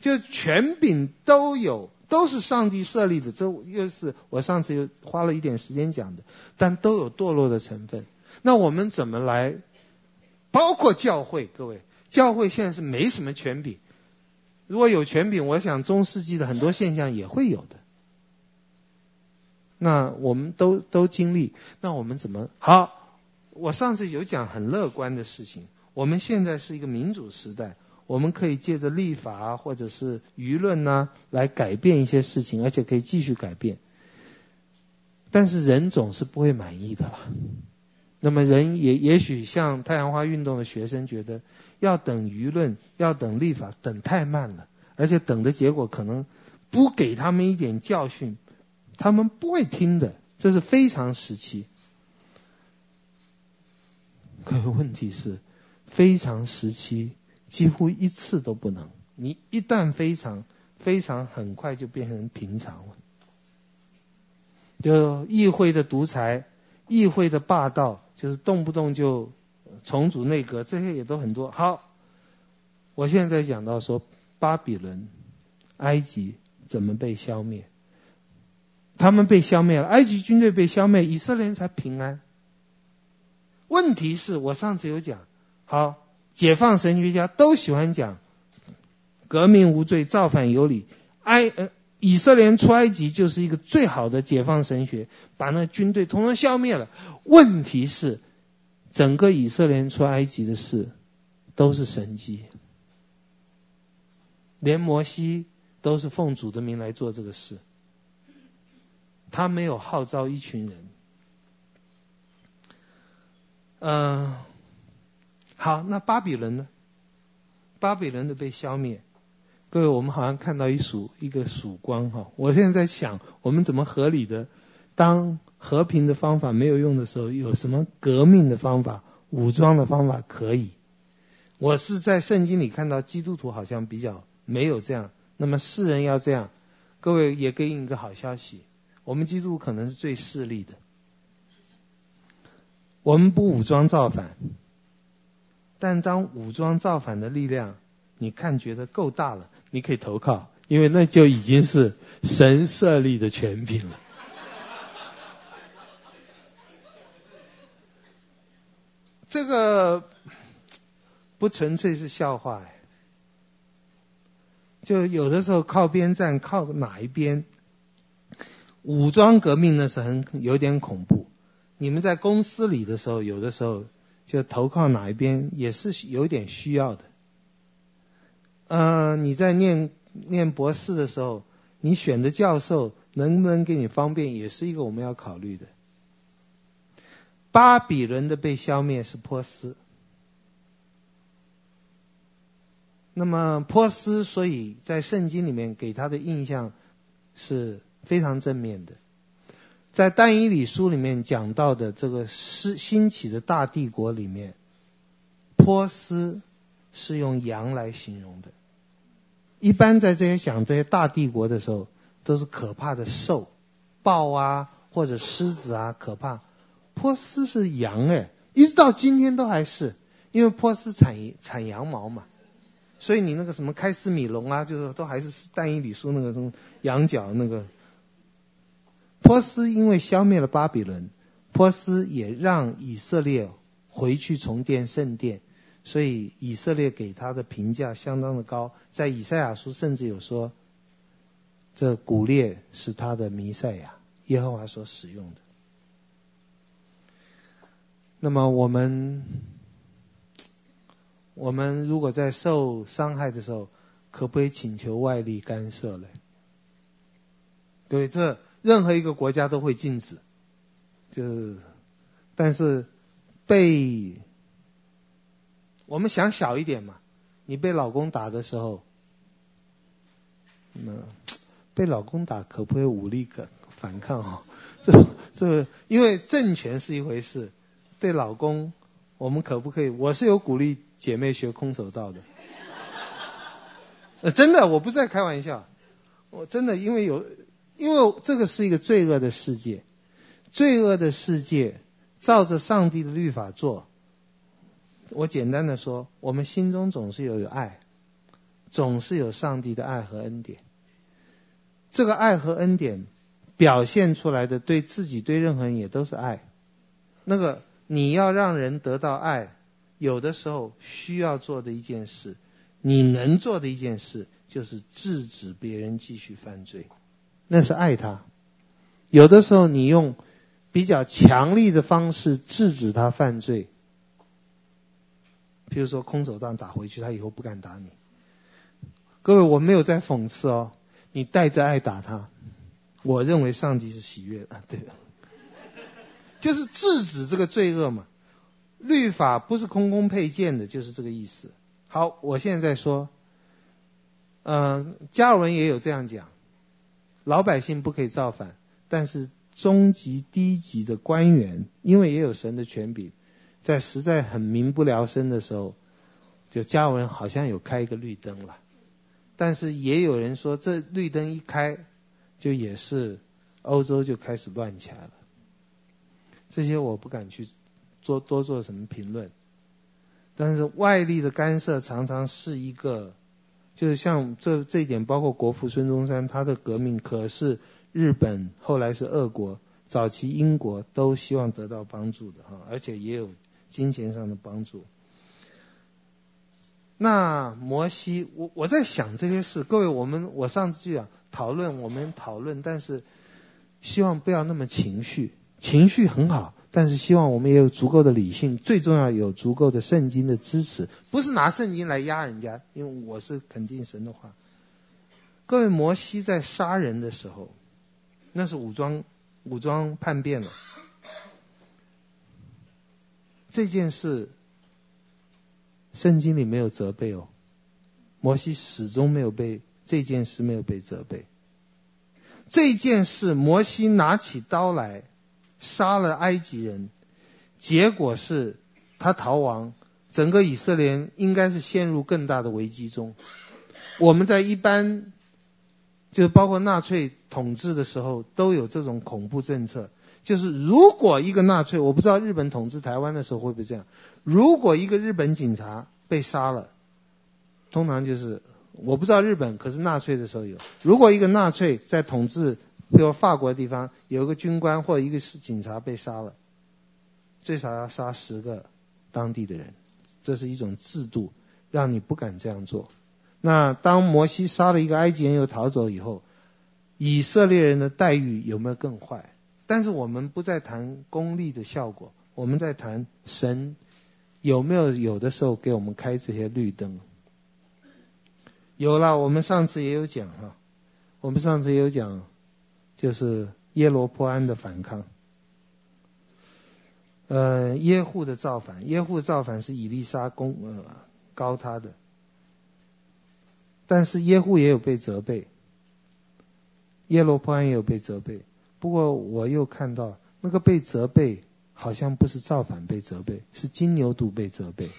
就权柄都有，都是上帝设立的。这又是我上次又花了一点时间讲的，但都有堕落的成分。那我们怎么来？包括教会，各位，教会现在是没什么权柄。如果有权柄，我想中世纪的很多现象也会有的。那我们都都经历，那我们怎么好？我上次有讲很乐观的事情。我们现在是一个民主时代，我们可以借着立法，或者是舆论呢，来改变一些事情，而且可以继续改变。但是人总是不会满意的啦。那么人也也许像太阳花运动的学生觉得，要等舆论，要等立法，等太慢了，而且等的结果可能不给他们一点教训，他们不会听的。这是非常时期。可问题是，非常时期几乎一次都不能。你一旦非常非常，很快就变成平常了。就议会的独裁。议会的霸道，就是动不动就重组内阁，这些也都很多。好，我现在讲到说巴比伦、埃及怎么被消灭，他们被消灭了，埃及军队被消灭，以色列人才平安。问题是我上次有讲，好，解放神学家都喜欢讲革命无罪，造反有理，埃呃。以色列出埃及就是一个最好的解放神学，把那军队统统消灭了。问题是，整个以色列出埃及的事都是神迹，连摩西都是奉主的名来做这个事，他没有号召一群人。嗯、好，那巴比伦呢？巴比伦的被消灭。各位，我们好像看到一束一个曙光哈。我现在在想，我们怎么合理的，当和平的方法没有用的时候，有什么革命的方法、武装的方法可以？我是在圣经里看到基督徒好像比较没有这样。那么世人要这样，各位也给你一个好消息，我们基督徒可能是最势利的。我们不武装造反，但当武装造反的力量，你看觉得够大了。你可以投靠，因为那就已经是神设立的权柄了。[laughs] 这个不纯粹是笑话哎，就有的时候靠边站，靠哪一边？武装革命那是很有点恐怖。你们在公司里的时候，有的时候就投靠哪一边，也是有点需要的。嗯，你在念念博士的时候，你选的教授能不能给你方便，也是一个我们要考虑的。巴比伦的被消灭是波斯，那么波斯所以在圣经里面给他的印象是非常正面的，在但以理书里面讲到的这个是兴起的大帝国里面，波斯是用羊来形容的。一般在这些讲这些大帝国的时候，都是可怕的兽，豹啊或者狮子啊，可怕。波斯是羊哎，一直到今天都还是，因为波斯产产羊毛嘛，所以你那个什么开斯米龙啊，就是都还是但以理书那个东羊角那个。波斯因为消灭了巴比伦，波斯也让以色列回去重建圣殿。所以以色列给他的评价相当的高，在以赛亚书甚至有说，这古列是他的弥赛亚，耶和华所使用的。那么我们，我们如果在受伤害的时候，可不可以请求外力干涉呢？对，这任何一个国家都会禁止，就，但是被。我们想小一点嘛，你被老公打的时候，那被老公打可不可以武力可反抗哦？这这，因为政权是一回事，对老公，我们可不可以？我是有鼓励姐妹学空手道的，[laughs] 呃，真的，我不是在开玩笑，我真的因为有，因为这个是一个罪恶的世界，罪恶的世界照着上帝的律法做。我简单的说，我们心中总是有有爱，总是有上帝的爱和恩典。这个爱和恩典表现出来的，对自己对任何人也都是爱。那个你要让人得到爱，有的时候需要做的一件事，你能做的一件事，就是制止别人继续犯罪，那是爱他。有的时候你用比较强力的方式制止他犯罪。譬如说空手道打回去，他以后不敢打你。各位，我没有在讽刺哦，你带着爱打他，我认为上帝是喜悦的，对，就是制止这个罪恶嘛。律法不是空空配件的，就是这个意思。好，我现在在说，嗯、呃，加尔文也有这样讲，老百姓不可以造反，但是中级、低级的官员，因为也有神的权柄。在实在很民不聊生的时候，就加文好像有开一个绿灯了，但是也有人说这绿灯一开，就也是欧洲就开始乱起来了。这些我不敢去做多做什么评论，但是外力的干涉常常是一个，就是像这这一点，包括国父孙中山他的革命，可是日本后来是俄国，早期英国都希望得到帮助的哈，而且也有。金钱上的帮助。那摩西，我我在想这些事。各位，我们我上次就讲讨论，我们讨论，但是希望不要那么情绪。情绪很好，但是希望我们也有足够的理性。最重要有足够的圣经的支持，不是拿圣经来压人家。因为我是肯定神的话。各位，摩西在杀人的时候，那是武装武装叛变了。这件事，圣经里没有责备哦，摩西始终没有被这件事没有被责备。这件事，摩西拿起刀来杀了埃及人，结果是他逃亡，整个以色列应该是陷入更大的危机中。我们在一般，就包括纳粹统治的时候，都有这种恐怖政策。就是如果一个纳粹，我不知道日本统治台湾的时候会不会这样。如果一个日本警察被杀了，通常就是我不知道日本，可是纳粹的时候有。如果一个纳粹在统治，比如法国的地方，有一个军官或者一个是警察被杀了，最少要杀十个当地的人，这是一种制度，让你不敢这样做。那当摩西杀了一个埃及人又逃走以后，以色列人的待遇有没有更坏？但是我们不再谈功利的效果，我们在谈神有没有有的时候给我们开这些绿灯。有了，我们上次也有讲哈，我们上次也有讲，就是耶罗波安的反抗，呃，耶户的造反，耶户造反是以利沙攻呃高他的，但是耶户也有被责备，耶罗波安也有被责备。不过我又看到那个被责备，好像不是造反被责备，是金牛犊被责备，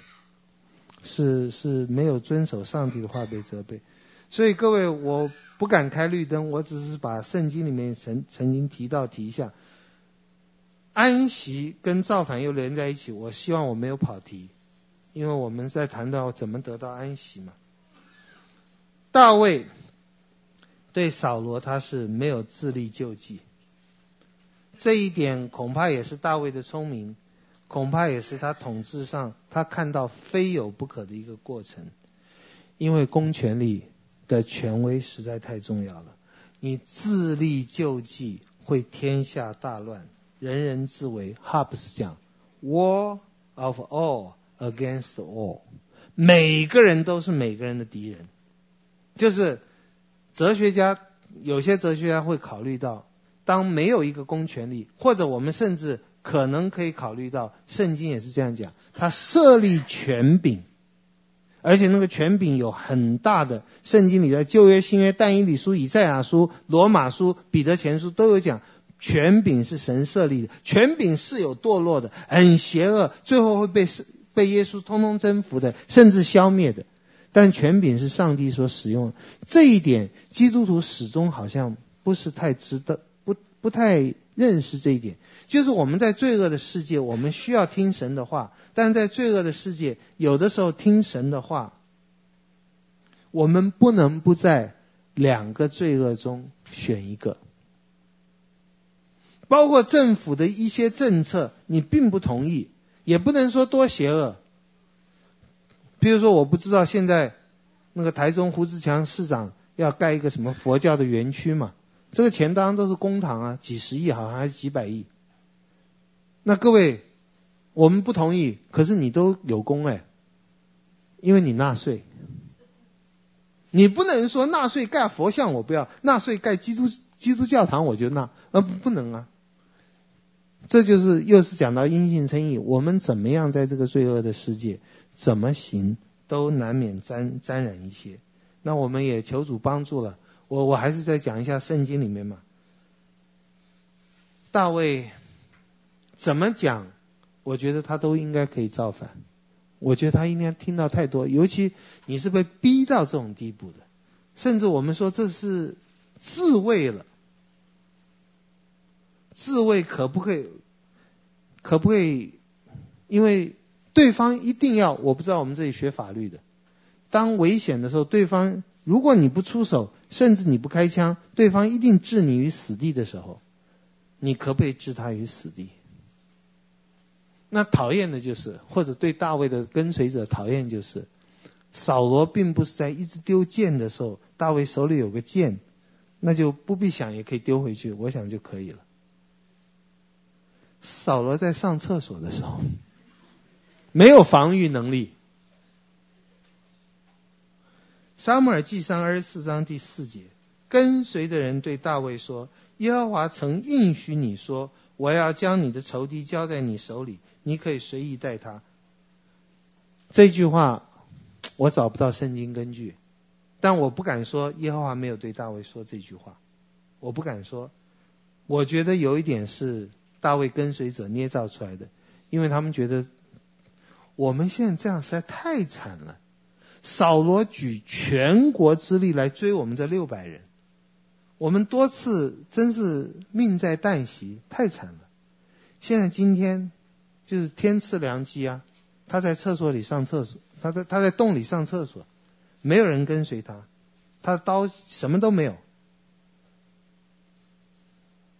是是没有遵守上帝的话被责备。所以各位，我不敢开绿灯，我只是把圣经里面曾曾经提到提一下，安息跟造反又连在一起。我希望我没有跑题，因为我们在谈到怎么得到安息嘛。大卫对扫罗他是没有自力救济。这一点恐怕也是大卫的聪明，恐怕也是他统治上他看到非有不可的一个过程。因为公权力的权威实在太重要了，你自力救济会天下大乱，人人自危。哈布斯讲，War of all against all，每个人都是每个人的敌人。就是哲学家，有些哲学家会考虑到。当没有一个公权力，或者我们甚至可能可以考虑到，圣经也是这样讲，他设立权柄，而且那个权柄有很大的，圣经里的旧约、新约、但以理书、以赛亚书、罗马书、彼得前书都有讲，权柄是神设立的，权柄是有堕落的，很邪恶，最后会被被耶稣通通征服的，甚至消灭的。但权柄是上帝所使用。这一点，基督徒始终好像不是太知道，不太认识这一点。就是我们在罪恶的世界，我们需要听神的话；但在罪恶的世界，有的时候听神的话，我们不能不在两个罪恶中选一个。包括政府的一些政策，你并不同意，也不能说多邪恶。比如说，我不知道现在那个台中胡志强市长要盖一个什么佛教的园区嘛？这个钱当然都是公堂啊，几十亿好像还是几百亿。那各位，我们不同意，可是你都有功哎，因为你纳税。你不能说纳税盖佛像我不要，纳税盖基督基督教堂我就纳，啊不能啊。这就是又是讲到因信称义，我们怎么样在这个罪恶的世界怎么行，都难免沾沾染一些。那我们也求主帮助了。我我还是再讲一下圣经里面嘛。大卫怎么讲？我觉得他都应该可以造反。我觉得他应该听到太多，尤其你是被逼到这种地步的，甚至我们说这是自卫了。自卫可不可以？可不可以？因为对方一定要，我不知道我们这里学法律的，当危险的时候，对方如果你不出手，甚至你不开枪，对方一定置你于死地的时候，你可不可以置他于死地？那讨厌的就是，或者对大卫的跟随者讨厌就是，扫罗并不是在一直丢箭的时候，大卫手里有个箭，那就不必想也可以丢回去，我想就可以了。扫罗在上厕所的时候，没有防御能力。撒母耳记上二十四章第四节，跟随的人对大卫说：“耶和华曾应许你说，我要将你的仇敌交在你手里，你可以随意待他。”这句话我找不到圣经根据，但我不敢说耶和华没有对大卫说这句话，我不敢说。我觉得有一点是。大卫跟随者捏造出来的，因为他们觉得我们现在这样实在太惨了。扫罗举全国之力来追我们这六百人，我们多次真是命在旦夕，太惨了。现在今天就是天赐良机啊！他在厕所里上厕所，他在他在洞里上厕所，没有人跟随他，他的刀什么都没有。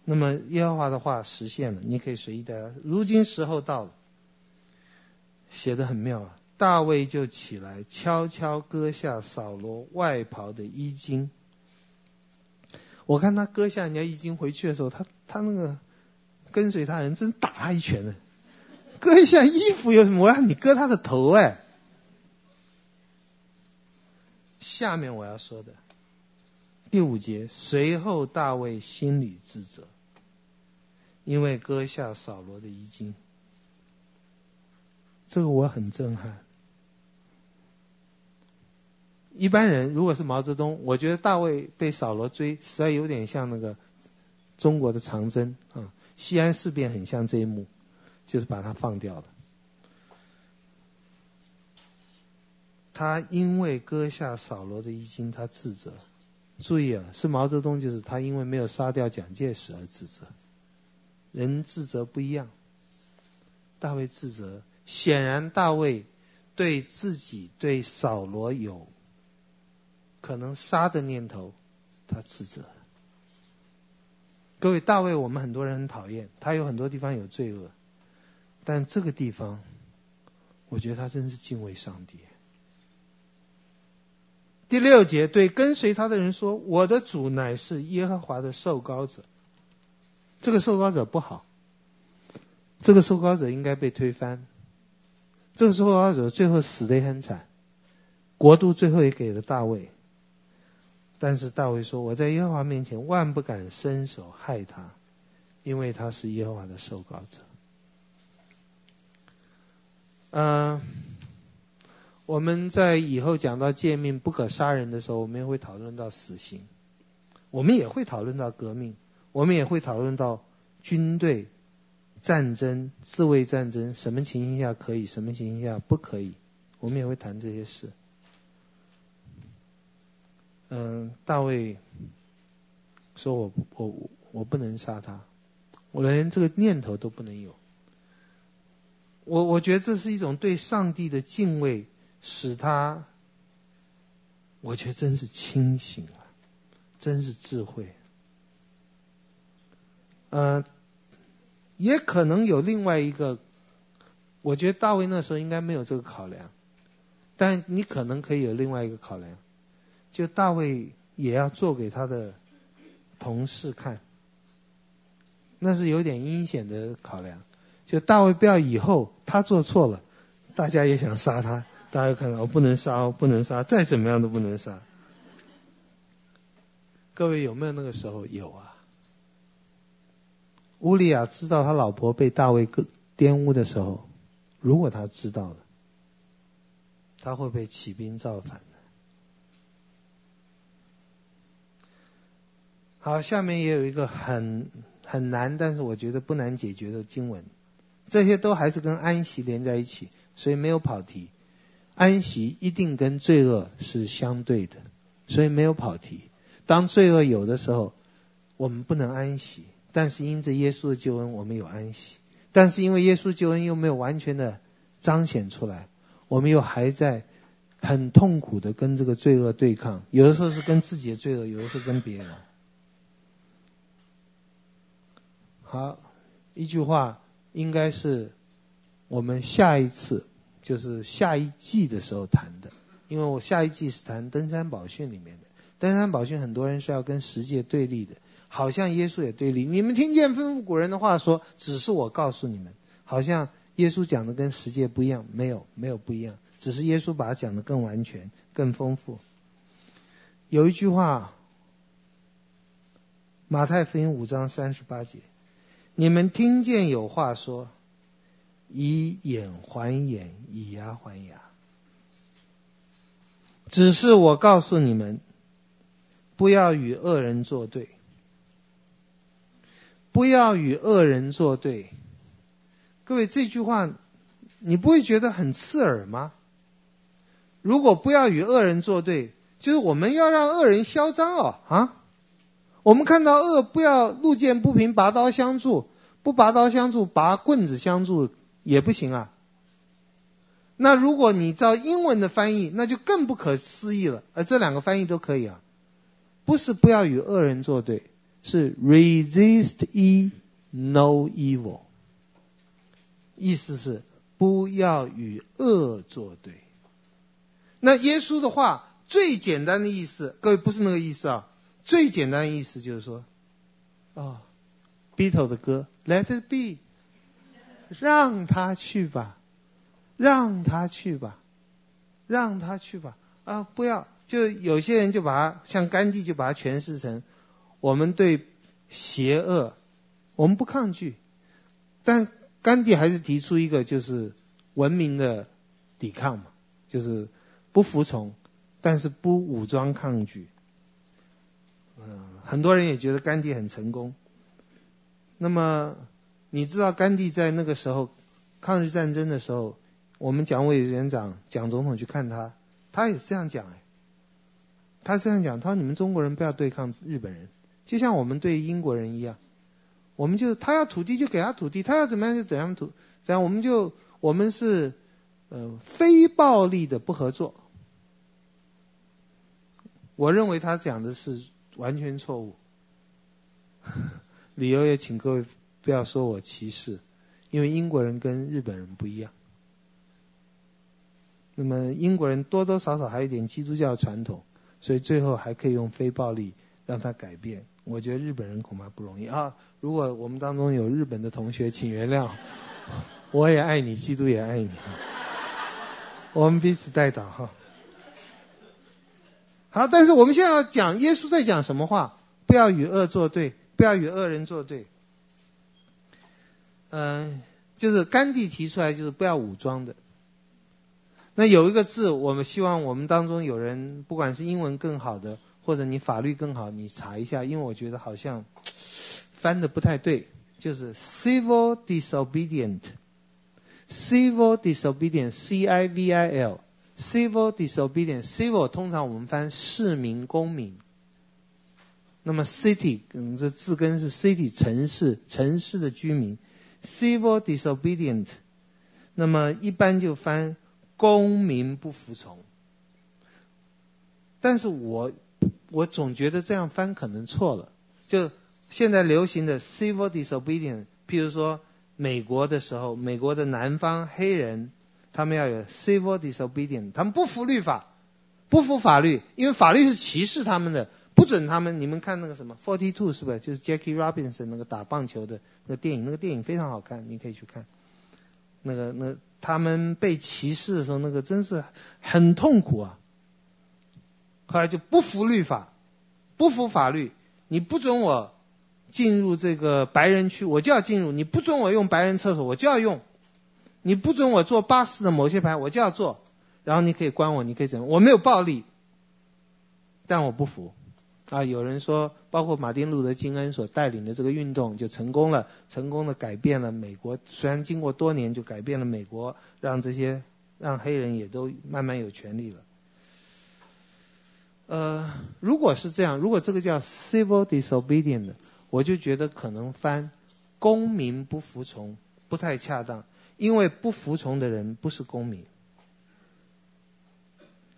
那么耶和华的话实现了，你可以随意的。如今时候到了，写的很妙啊！大卫就起来，悄悄割下扫罗外袍的衣襟。我看他割下人家衣襟回去的时候，他他那个跟随他人真打他一拳呢。割一下衣服有什么？我要你割他的头哎！下面我要说的。第五节，随后大卫心里自责，因为割下扫罗的衣襟，这个我很震撼。一般人如果是毛泽东，我觉得大卫被扫罗追，实在有点像那个中国的长征啊，西安事变很像这一幕，就是把他放掉了。他因为割下扫罗的衣襟，他自责。注意啊，是毛泽东，就是他因为没有杀掉蒋介石而自责。人自责不一样，大卫自责，显然大卫对自己对扫罗有可能杀的念头，他自责。各位，大卫我们很多人很讨厌，他有很多地方有罪恶，但这个地方，我觉得他真是敬畏上帝。第六节，对跟随他的人说：“我的主乃是耶和华的受膏者。”这个受膏者不好，这个受膏者应该被推翻。这个受膏者最后死得也很惨，国度最后也给了大卫。但是大卫说：“我在耶和华面前万不敢伸手害他，因为他是耶和华的受膏者。”嗯。我们在以后讲到诫命不可杀人的时候，我们也会讨论到死刑，我们也会讨论到革命，我们也会讨论到军队战争、自卫战争，什么情形下可以，什么情形下不可以，我们也会谈这些事。嗯，大卫说我我我不能杀他，我连这个念头都不能有。我我觉得这是一种对上帝的敬畏，使他，我觉得真是清醒啊，真是智慧。呃，也可能有另外一个，我觉得大卫那时候应该没有这个考量，但你可能可以有另外一个考量。就大卫也要做给他的同事看，那是有点阴险的考量。就大卫不要以后他做错了，大家也想杀他，大家看到我不能杀，我不能杀，再怎么样都不能杀。各位有没有那个时候？有啊。乌利亚知道他老婆被大卫玷污的时候，如果他知道了，他会不会起兵造反？好，下面也有一个很很难，但是我觉得不难解决的经文。这些都还是跟安息连在一起，所以没有跑题。安息一定跟罪恶是相对的，所以没有跑题。当罪恶有的时候，我们不能安息；但是因着耶稣的救恩，我们有安息。但是因为耶稣救恩又没有完全的彰显出来，我们又还在很痛苦的跟这个罪恶对抗。有的时候是跟自己的罪恶，有的时候跟别人。好，一句话应该是我们下一次就是下一季的时候谈的，因为我下一季是谈登山宝训里面的。登山宝训很多人是要跟十界对立的，好像耶稣也对立。你们听见吩咐古人的话说，只是我告诉你们，好像耶稣讲的跟十界不一样，没有没有不一样，只是耶稣把它讲的更完全、更丰富。有一句话，马太福音五章三十八节。你们听见有话说：“以眼还眼，以牙还牙。”只是我告诉你们，不要与恶人作对，不要与恶人作对。各位，这句话你不会觉得很刺耳吗？如果不要与恶人作对，就是我们要让恶人嚣张哦啊！我们看到恶，不要路见不平拔刀相助，不拔刀相助，拔棍子相助也不行啊。那如果你照英文的翻译，那就更不可思议了。而这两个翻译都可以啊，不是不要与恶人作对，是 resist e no evil，意思是不要与恶作对。那耶稣的话最简单的意思，各位不是那个意思啊。最简单意思就是说，哦，Beatle 的歌，Let it be，让他去吧，让他去吧，让他去吧，啊，不要，就有些人就把它，像甘地就把它诠释成，我们对邪恶，我们不抗拒，但甘地还是提出一个就是文明的抵抗嘛，就是不服从，但是不武装抗拒。嗯，很多人也觉得甘地很成功。那么，你知道甘地在那个时候抗日战争的时候，我们蒋委员长、蒋总统去看他，他也是这样讲哎。他这样讲，他说：“你们中国人不要对抗日本人，就像我们对英国人一样，我们就他要土地就给他土地，他要怎么样就怎样土，这样我们就我们是呃非暴力的不合作。”我认为他讲的是。完全错误，[laughs] 理由也请各位不要说我歧视，因为英国人跟日本人不一样。那么英国人多多少少还有点基督教传统，所以最后还可以用非暴力让他改变。我觉得日本人恐怕不容易啊！如果我们当中有日本的同学，请原谅，[laughs] 我也爱你，基督也爱你，我们彼此代祷哈。好，但是我们现在要讲耶稣在讲什么话？不要与恶作对，不要与恶人作对。嗯，就是甘地提出来，就是不要武装的。那有一个字，我们希望我们当中有人，不管是英文更好的，或者你法律更好，你查一下，因为我觉得好像翻的不太对，就是 civil disobedient，civil disobedient，C I V I L。Civil disobedience，civil 通常我们翻市民公民。那么 city，嗯，这字根是 city 城市，城市的居民。civil disobedient，那么一般就翻公民不服从。但是我我总觉得这样翻可能错了。就现在流行的 civil disobedient，譬如说美国的时候，美国的南方黑人，他们要有 civil disobedience，他们不服律法，不服法律，因为法律是歧视他们的。不准他们，你们看那个什么 Forty Two 是不是？就是 Jackie Robinson 那个打棒球的那个电影，那个电影非常好看，你可以去看。那个那他们被歧视的时候，那个真是很痛苦啊。后来就不服律法，不服法律，你不准我进入这个白人区，我就要进入；你不准我用白人厕所，我就要用；你不准我做巴士的某些牌，我就要做。然后你可以关我，你可以怎么？我没有暴力，但我不服。啊，有人说，包括马丁·路德·金恩所带领的这个运动就成功了，成功的改变了美国。虽然经过多年，就改变了美国，让这些让黑人也都慢慢有权利了。呃，如果是这样，如果这个叫 civil disobedience，我就觉得可能翻公民不服从不太恰当，因为不服从的人不是公民，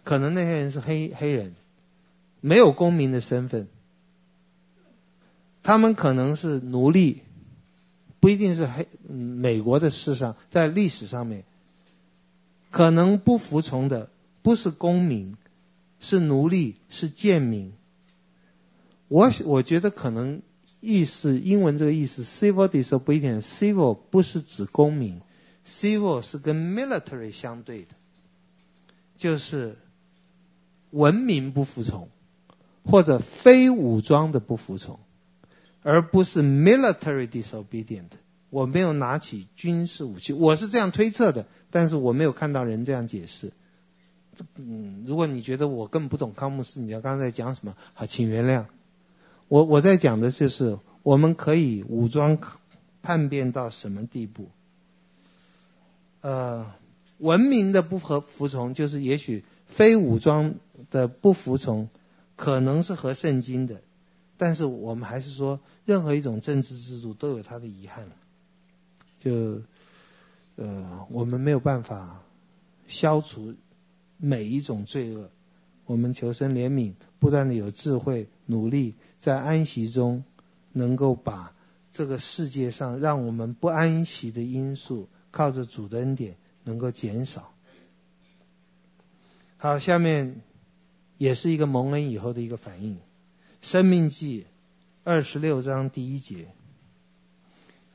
可能那些人是黑黑人。没有公民的身份，他们可能是奴隶，不一定是黑。美国的事上，在历史上面，可能不服从的不是公民，是奴隶，是贱民。我我觉得可能意思，英文这个意思，civil disobedience，civil 不是指公民，civil 是跟 military 相对的，就是文明不服从。或者非武装的不服从，而不是 military disobedient。我没有拿起军事武器，我是这样推测的，但是我没有看到人这样解释。嗯，如果你觉得我更不懂康姆斯，你要刚才讲什么？好，请原谅。我我在讲的就是我们可以武装叛变到什么地步？呃，文明的不合服从，就是也许非武装的不服从。可能是和圣经的，但是我们还是说，任何一种政治制度都有它的遗憾。就呃，我们没有办法消除每一种罪恶。我们求神怜悯，不断的有智慧，努力在安息中，能够把这个世界上让我们不安息的因素，靠着主的恩典能够减少。好，下面。也是一个蒙恩以后的一个反应，《生命记》二十六章第一节：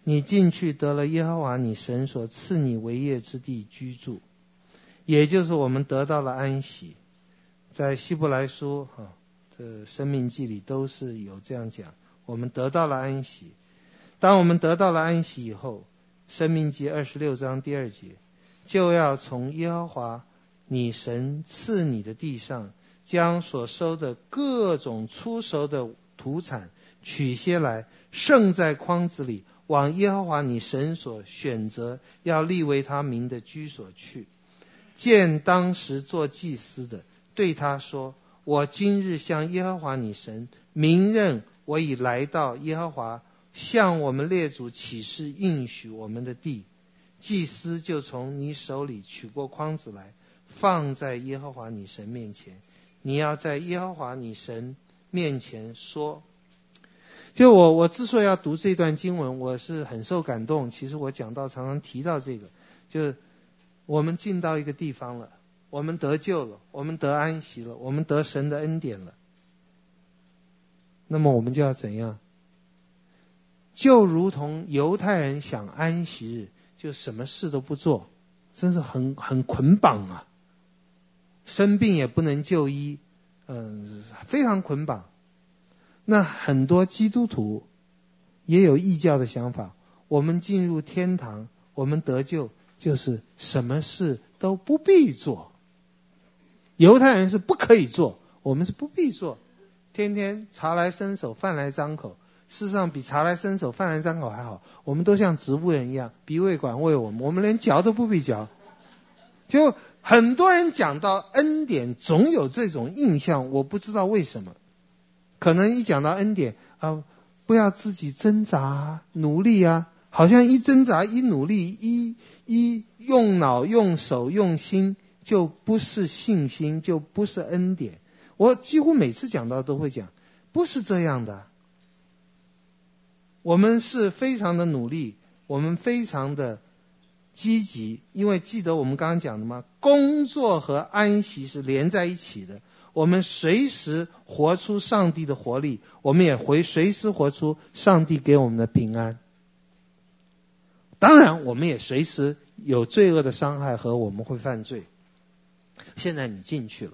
你进去得了耶和华你神所赐你为业之地居住，也就是我们得到了安息。在希伯来书哈，这《生命记》里都是有这样讲，我们得到了安息。当我们得到了安息以后，《申命记》二十六章第二节就要从耶和华你神赐你的地上。将所收的各种初熟的土产取些来，盛在筐子里，往耶和华你神所选择要立为他名的居所去。见当时做祭司的，对他说：“我今日向耶和华你神明认，我已来到耶和华向我们列祖起誓应许我们的地。”祭司就从你手里取过筐子来，放在耶和华你神面前。你要在耶和华你神面前说，就我我之所以要读这段经文，我是很受感动。其实我讲到常常提到这个，就是我们进到一个地方了，我们得救了，我们得安息了，我们得神的恩典了。那么我们就要怎样？就如同犹太人想安息日，就什么事都不做，真是很很捆绑啊。生病也不能就医，嗯，非常捆绑。那很多基督徒也有异教的想法。我们进入天堂，我们得救，就是什么事都不必做。犹太人是不可以做，我们是不必做。天天茶来伸手，饭来张口。事实上，比茶来伸手，饭来张口还好。我们都像植物人一样，鼻胃管喂我们，我们连嚼都不必嚼，就。很多人讲到恩典，总有这种印象，我不知道为什么。可能一讲到恩典啊、呃，不要自己挣扎努力啊，好像一挣扎一努力一一用脑用手用心，就不是信心，就不是恩典。我几乎每次讲到都会讲，不是这样的。我们是非常的努力，我们非常的积极，因为记得我们刚刚讲的吗？工作和安息是连在一起的。我们随时活出上帝的活力，我们也会随时活出上帝给我们的平安。当然，我们也随时有罪恶的伤害和我们会犯罪。现在你进去了，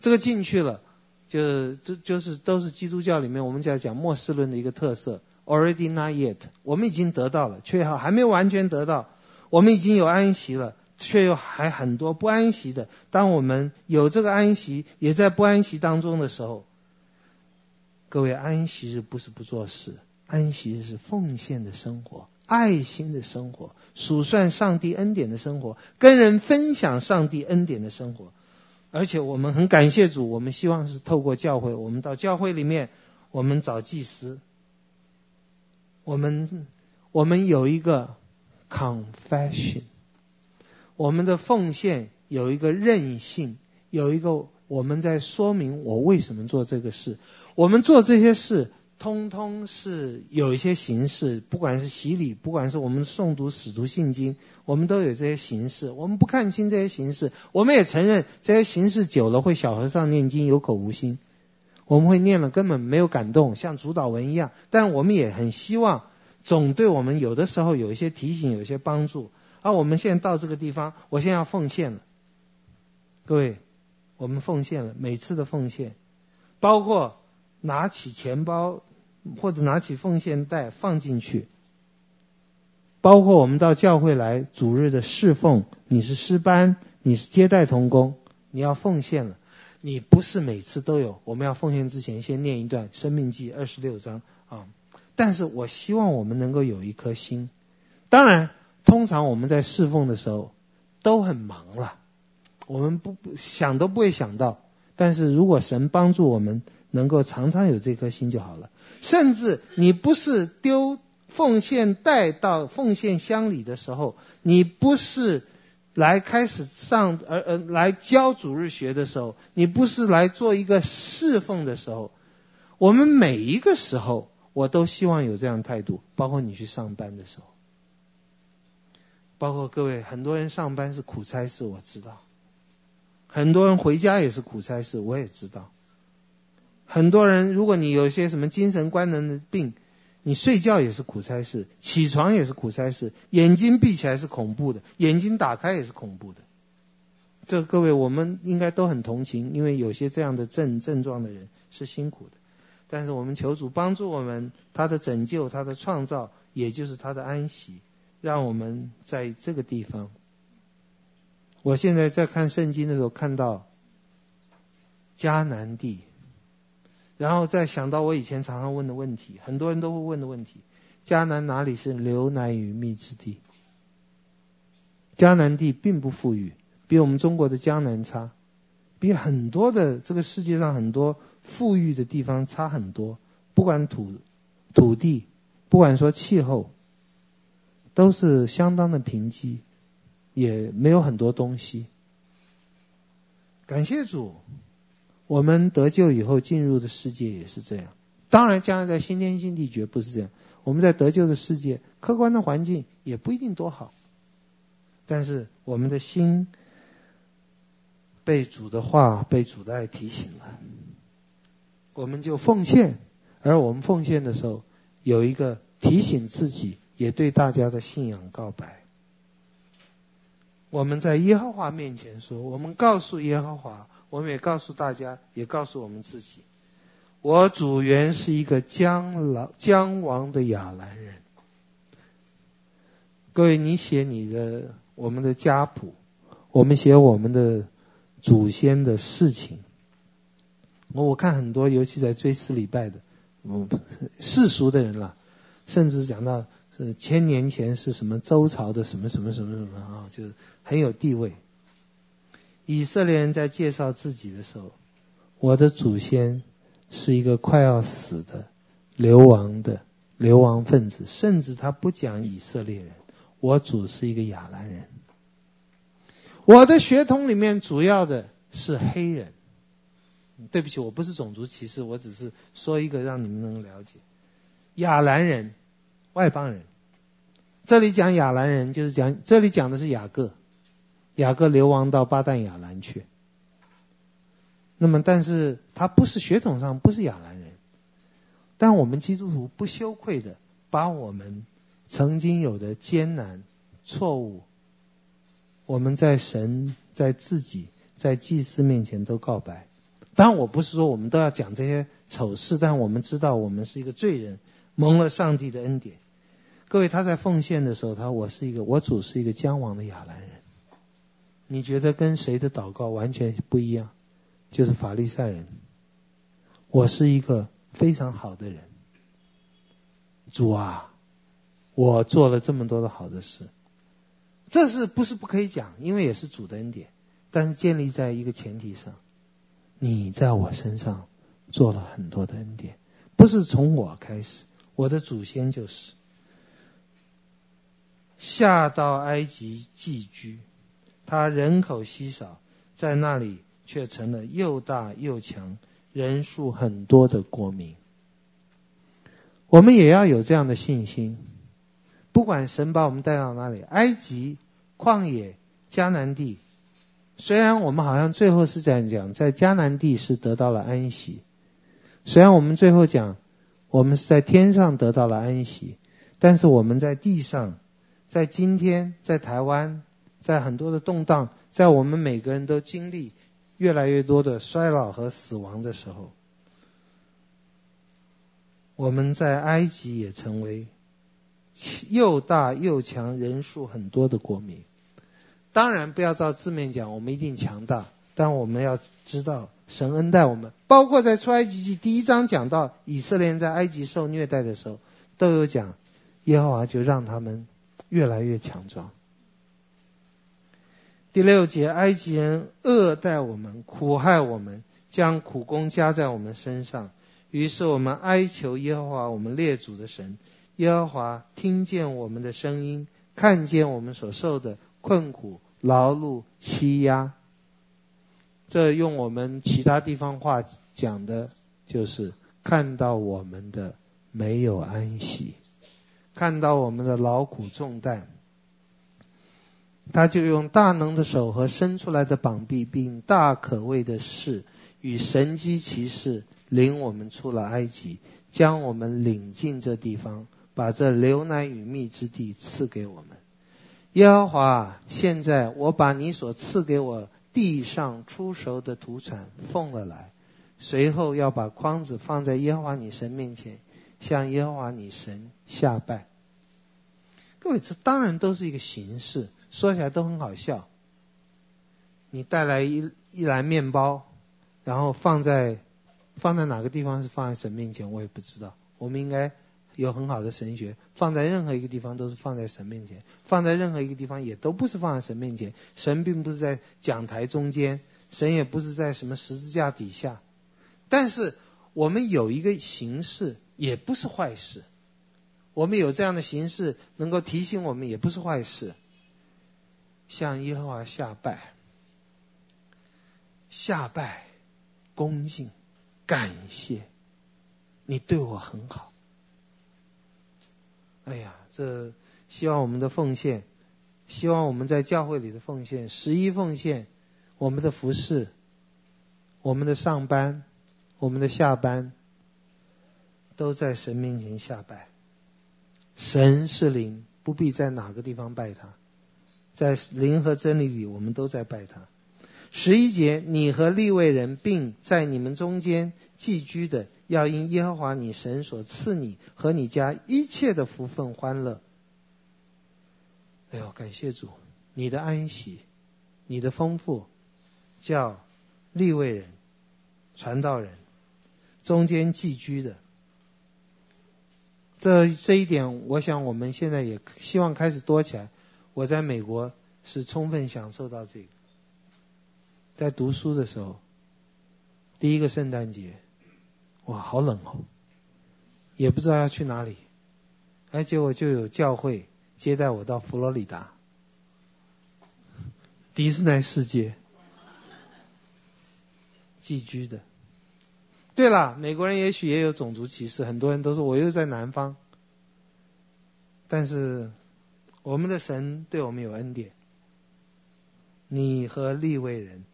这个进去了，就就就是都是基督教里面我们在讲末世论的一个特色。Already not yet，我们已经得到了，却还没有完全得到。我们已经有安息了。却又还很多不安息的。当我们有这个安息，也在不安息当中的时候，各位，安息日不是不做事，安息日是奉献的生活、爱心的生活、数算上帝恩典的生活、跟人分享上帝恩典的生活。而且我们很感谢主，我们希望是透过教会，我们到教会里面，我们找祭司，我们我们有一个 confession。我们的奉献有一个韧性，有一个我们在说明我为什么做这个事。我们做这些事，通通是有一些形式，不管是洗礼，不管是我们诵读使徒信经，我们都有这些形式。我们不看清这些形式，我们也承认这些形式久了会小和尚念经有口无心，我们会念了根本没有感动，像主导文一样。但我们也很希望，总对我们有的时候有一些提醒，有一些帮助。而、我们现在到这个地方，我现在要奉献了。各位，我们奉献了，每次的奉献，包括拿起钱包或者拿起奉献袋放进去，包括我们到教会来主日的侍奉，你是师班，你是接待童工，你要奉献了。你不是每次都有，我们要奉献之前先念一段《生命记》二十六章啊。但是我希望我们能够有一颗心，当然。通常我们在侍奉的时候都很忙了，我们不想都不会想到。但是如果神帮助我们能够常常有这颗心就好了。甚至你不是丢奉献袋到奉献箱里的时候，你不是来开始上呃呃来教主日学的时候，你不是来做一个侍奉的时候，我们每一个时候我都希望有这样的态度，包括你去上班的时候。包括各位，很多人上班是苦差事，我知道；很多人回家也是苦差事，我也知道。很多人，如果你有些什么精神官能的病，你睡觉也是苦差事，起床也是苦差事，眼睛闭起来是恐怖的，眼睛打开也是恐怖的。这各位，我们应该都很同情，因为有些这样的症症状的人是辛苦的。但是我们求主帮助我们，他的拯救，他的创造，也就是他的安息。让我们在这个地方。我现在在看圣经的时候，看到迦南地，然后再想到我以前常常问的问题，很多人都会问的问题：迦南哪里是流奶与蜜之地？迦南地并不富裕，比我们中国的江南差，比很多的这个世界上很多富裕的地方差很多。不管土土地，不管说气候。都是相当的贫瘠，也没有很多东西。感谢主，我们得救以后进入的世界也是这样。当然，将来在新天新地绝不是这样。我们在得救的世界，客观的环境也不一定多好，但是我们的心被主的话、被主的爱提醒了，我们就奉献。而我们奉献的时候，有一个提醒自己。也对大家的信仰告白。我们在耶和华面前说，我们告诉耶和华，我们也告诉大家，也告诉我们自己，我祖原是一个将老将亡的亚兰人。各位，你写你的我们的家谱，我们写我们的祖先的事情。我我看很多，尤其在追思礼拜的，嗯，世俗的人了，甚至讲到。是千年前是什么周朝的什么什么什么什么啊，就是很有地位。以色列人在介绍自己的时候，我的祖先是一个快要死的流亡的流亡分子，甚至他不讲以色列人，我祖是一个亚兰人。我的血统里面主要的是黑人。对不起，我不是种族歧视，我只是说一个让你们能了解。亚兰人，外邦人。这里讲亚兰人，就是讲这里讲的是雅各，雅各流亡到巴旦亚兰去。那么，但是他不是血统上不是亚兰人，但我们基督徒不羞愧的把我们曾经有的艰难、错误，我们在神、在自己、在祭司面前都告白。当然，我不是说我们都要讲这些丑事，但我们知道我们是一个罪人，蒙了上帝的恩典。各位，他在奉献的时候，他说我是一个，我主是一个将亡的亚兰人。你觉得跟谁的祷告完全不一样？就是法利赛人。我是一个非常好的人，主啊，我做了这么多的好的事，这是不是不可以讲？因为也是主的恩典，但是建立在一个前提上。你在我身上做了很多的恩典，不是从我开始，我的祖先就是下到埃及寄居，他人口稀少，在那里却成了又大又强、人数很多的国民。我们也要有这样的信心，不管神把我们带到哪里，埃及、旷野、迦南地。虽然我们好像最后是这样讲，在迦南地是得到了安息。虽然我们最后讲，我们是在天上得到了安息，但是我们在地上，在今天，在台湾，在很多的动荡，在我们每个人都经历越来越多的衰老和死亡的时候，我们在埃及也成为又大又强、人数很多的国民。当然不要照字面讲，我们一定强大。但我们要知道，神恩待我们，包括在出埃及记第一章讲到以色列人在埃及受虐待的时候，都有讲，耶和华就让他们越来越强壮。第六节，埃及人恶待我们，苦害我们，将苦工加在我们身上。于是我们哀求耶和华，我们列祖的神。耶和华听见我们的声音，看见我们所受的困苦。劳碌欺压，这用我们其他地方话讲的，就是看到我们的没有安息，看到我们的劳苦重担，他就用大能的手和伸出来的膀臂，并大可畏的事与神迹奇事，领我们出了埃及，将我们领进这地方，把这流奶与蜜之地赐给我们。耶和华，现在我把你所赐给我地上初熟的土产奉了来，随后要把筐子放在耶和华你神面前，向耶和华你神下拜。各位，这当然都是一个形式，说起来都很好笑。你带来一一篮面包，然后放在放在哪个地方是放在神面前，我也不知道。我们应该。有很好的神学，放在任何一个地方都是放在神面前，放在任何一个地方也都不是放在神面前。神并不是在讲台中间，神也不是在什么十字架底下。但是我们有一个形式，也不是坏事。我们有这样的形式，能够提醒我们，也不是坏事。向耶和华下拜，下拜，恭敬，感谢，你对我很好。哎呀，这希望我们的奉献，希望我们在教会里的奉献，十一奉献，我们的服侍，我们的上班，我们的下班，都在神面前下拜。神是灵，不必在哪个地方拜他，在灵和真理里，我们都在拜他。十一节，你和利未人，并在你们中间寄居的，要因耶和华你神所赐你和你家一切的福分欢乐。哎呦，感谢主，你的安息，你的丰富，叫利未人、传道人中间寄居的。这这一点，我想我们现在也希望开始多起来。我在美国是充分享受到这个。在读书的时候，第一个圣诞节，哇，好冷哦，也不知道要去哪里，而结果就有教会接待我到佛罗里达，迪士尼世界，寄居的。对了，美国人也许也有种族歧视，很多人都说我又在南方，但是我们的神对我们有恩典。你和利未人，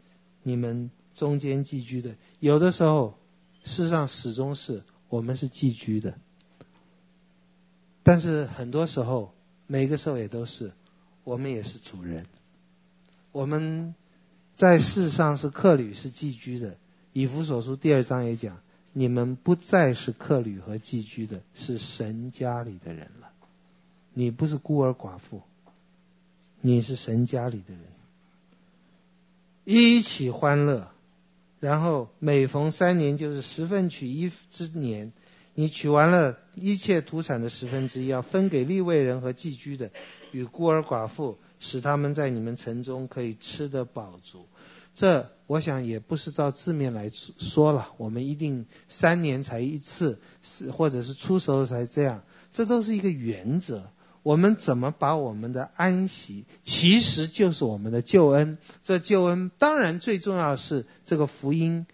你们中间寄居的，有的时候，事实上始终是我们是寄居的，但是很多时候，每个时候也都是，我们也是主人。我们在世上是客旅，是寄居的。以弗所书第二章也讲，你们不再是客旅和寄居的，是神家里的人了。你不是孤儿寡妇，你是神家里的人。一起欢乐，然后每逢三年就是十分取一之年，你取完了一切土产的十分之一，要分给立位人和寄居的，与孤儿寡妇，使他们在你们城中可以吃得饱足。这我想也不是照字面来说了，我们一定三年才一次，是或者是初熟才这样，这都是一个原则。我们怎么把我们的安息，其实就是我们的救恩。这救恩当然最重要是这个福音，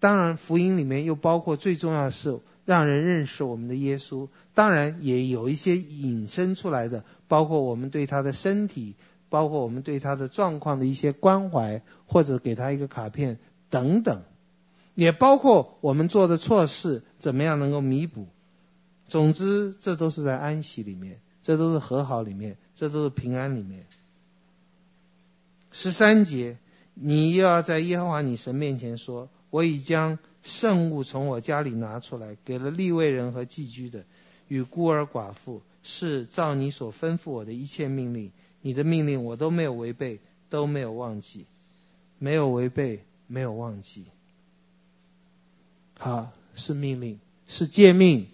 当然福音里面又包括最重要是让人认识我们的耶稣，当然也有一些引申出来的，包括我们对他的身体。包括我们对他的状况的一些关怀，或者给他一个卡片等等，也包括我们做的错事怎么样能够弥补。总之，这都是在安息里面，这都是和好里面，这都是平安里面。十三节，你又要在耶和华你神面前说：“我已将圣物从我家里拿出来，给了立位人和寄居的，与孤儿寡妇，是照你所吩咐我的一切命令。”你的命令我都没有违背，都没有忘记，没有违背，没有忘记。好，是命令，是诫命，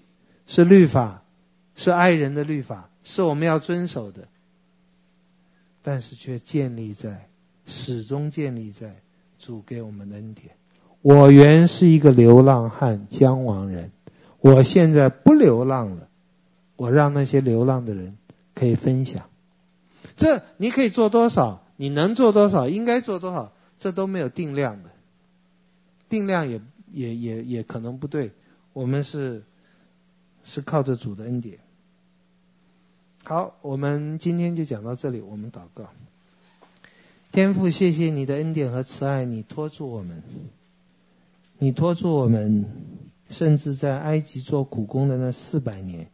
是律法，是爱人的律法，是我们要遵守的。但是却建立在，始终建立在主给我们的恩典。我原是一个流浪汉、将亡人，我现在不流浪了，我让那些流浪的人可以分享。这你可以做多少？你能做多少？应该做多少？这都没有定量的，定量也也也也可能不对。我们是是靠着主的恩典。好，我们今天就讲到这里。我们祷告，天父，谢谢你的恩典和慈爱，你托住我们，你托住我们，甚至在埃及做苦工的那四百年，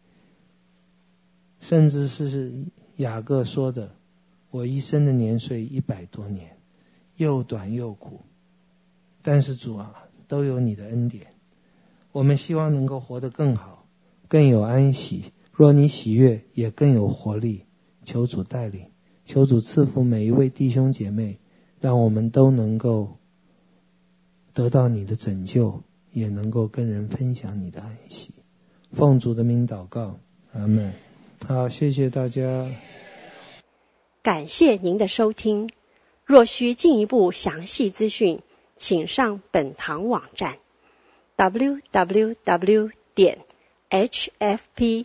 甚至是。雅各说的：“我一生的年岁一百多年，又短又苦，但是主啊，都有你的恩典。我们希望能够活得更好，更有安息。若你喜悦，也更有活力。求主带领，求主赐福每一位弟兄姐妹，让我们都能够得到你的拯救，也能够跟人分享你的安息。奉主的名祷告，阿门。”好，谢谢大家。感谢您的收听。若需进一步详细资讯，请上本堂网站：www 点 hfp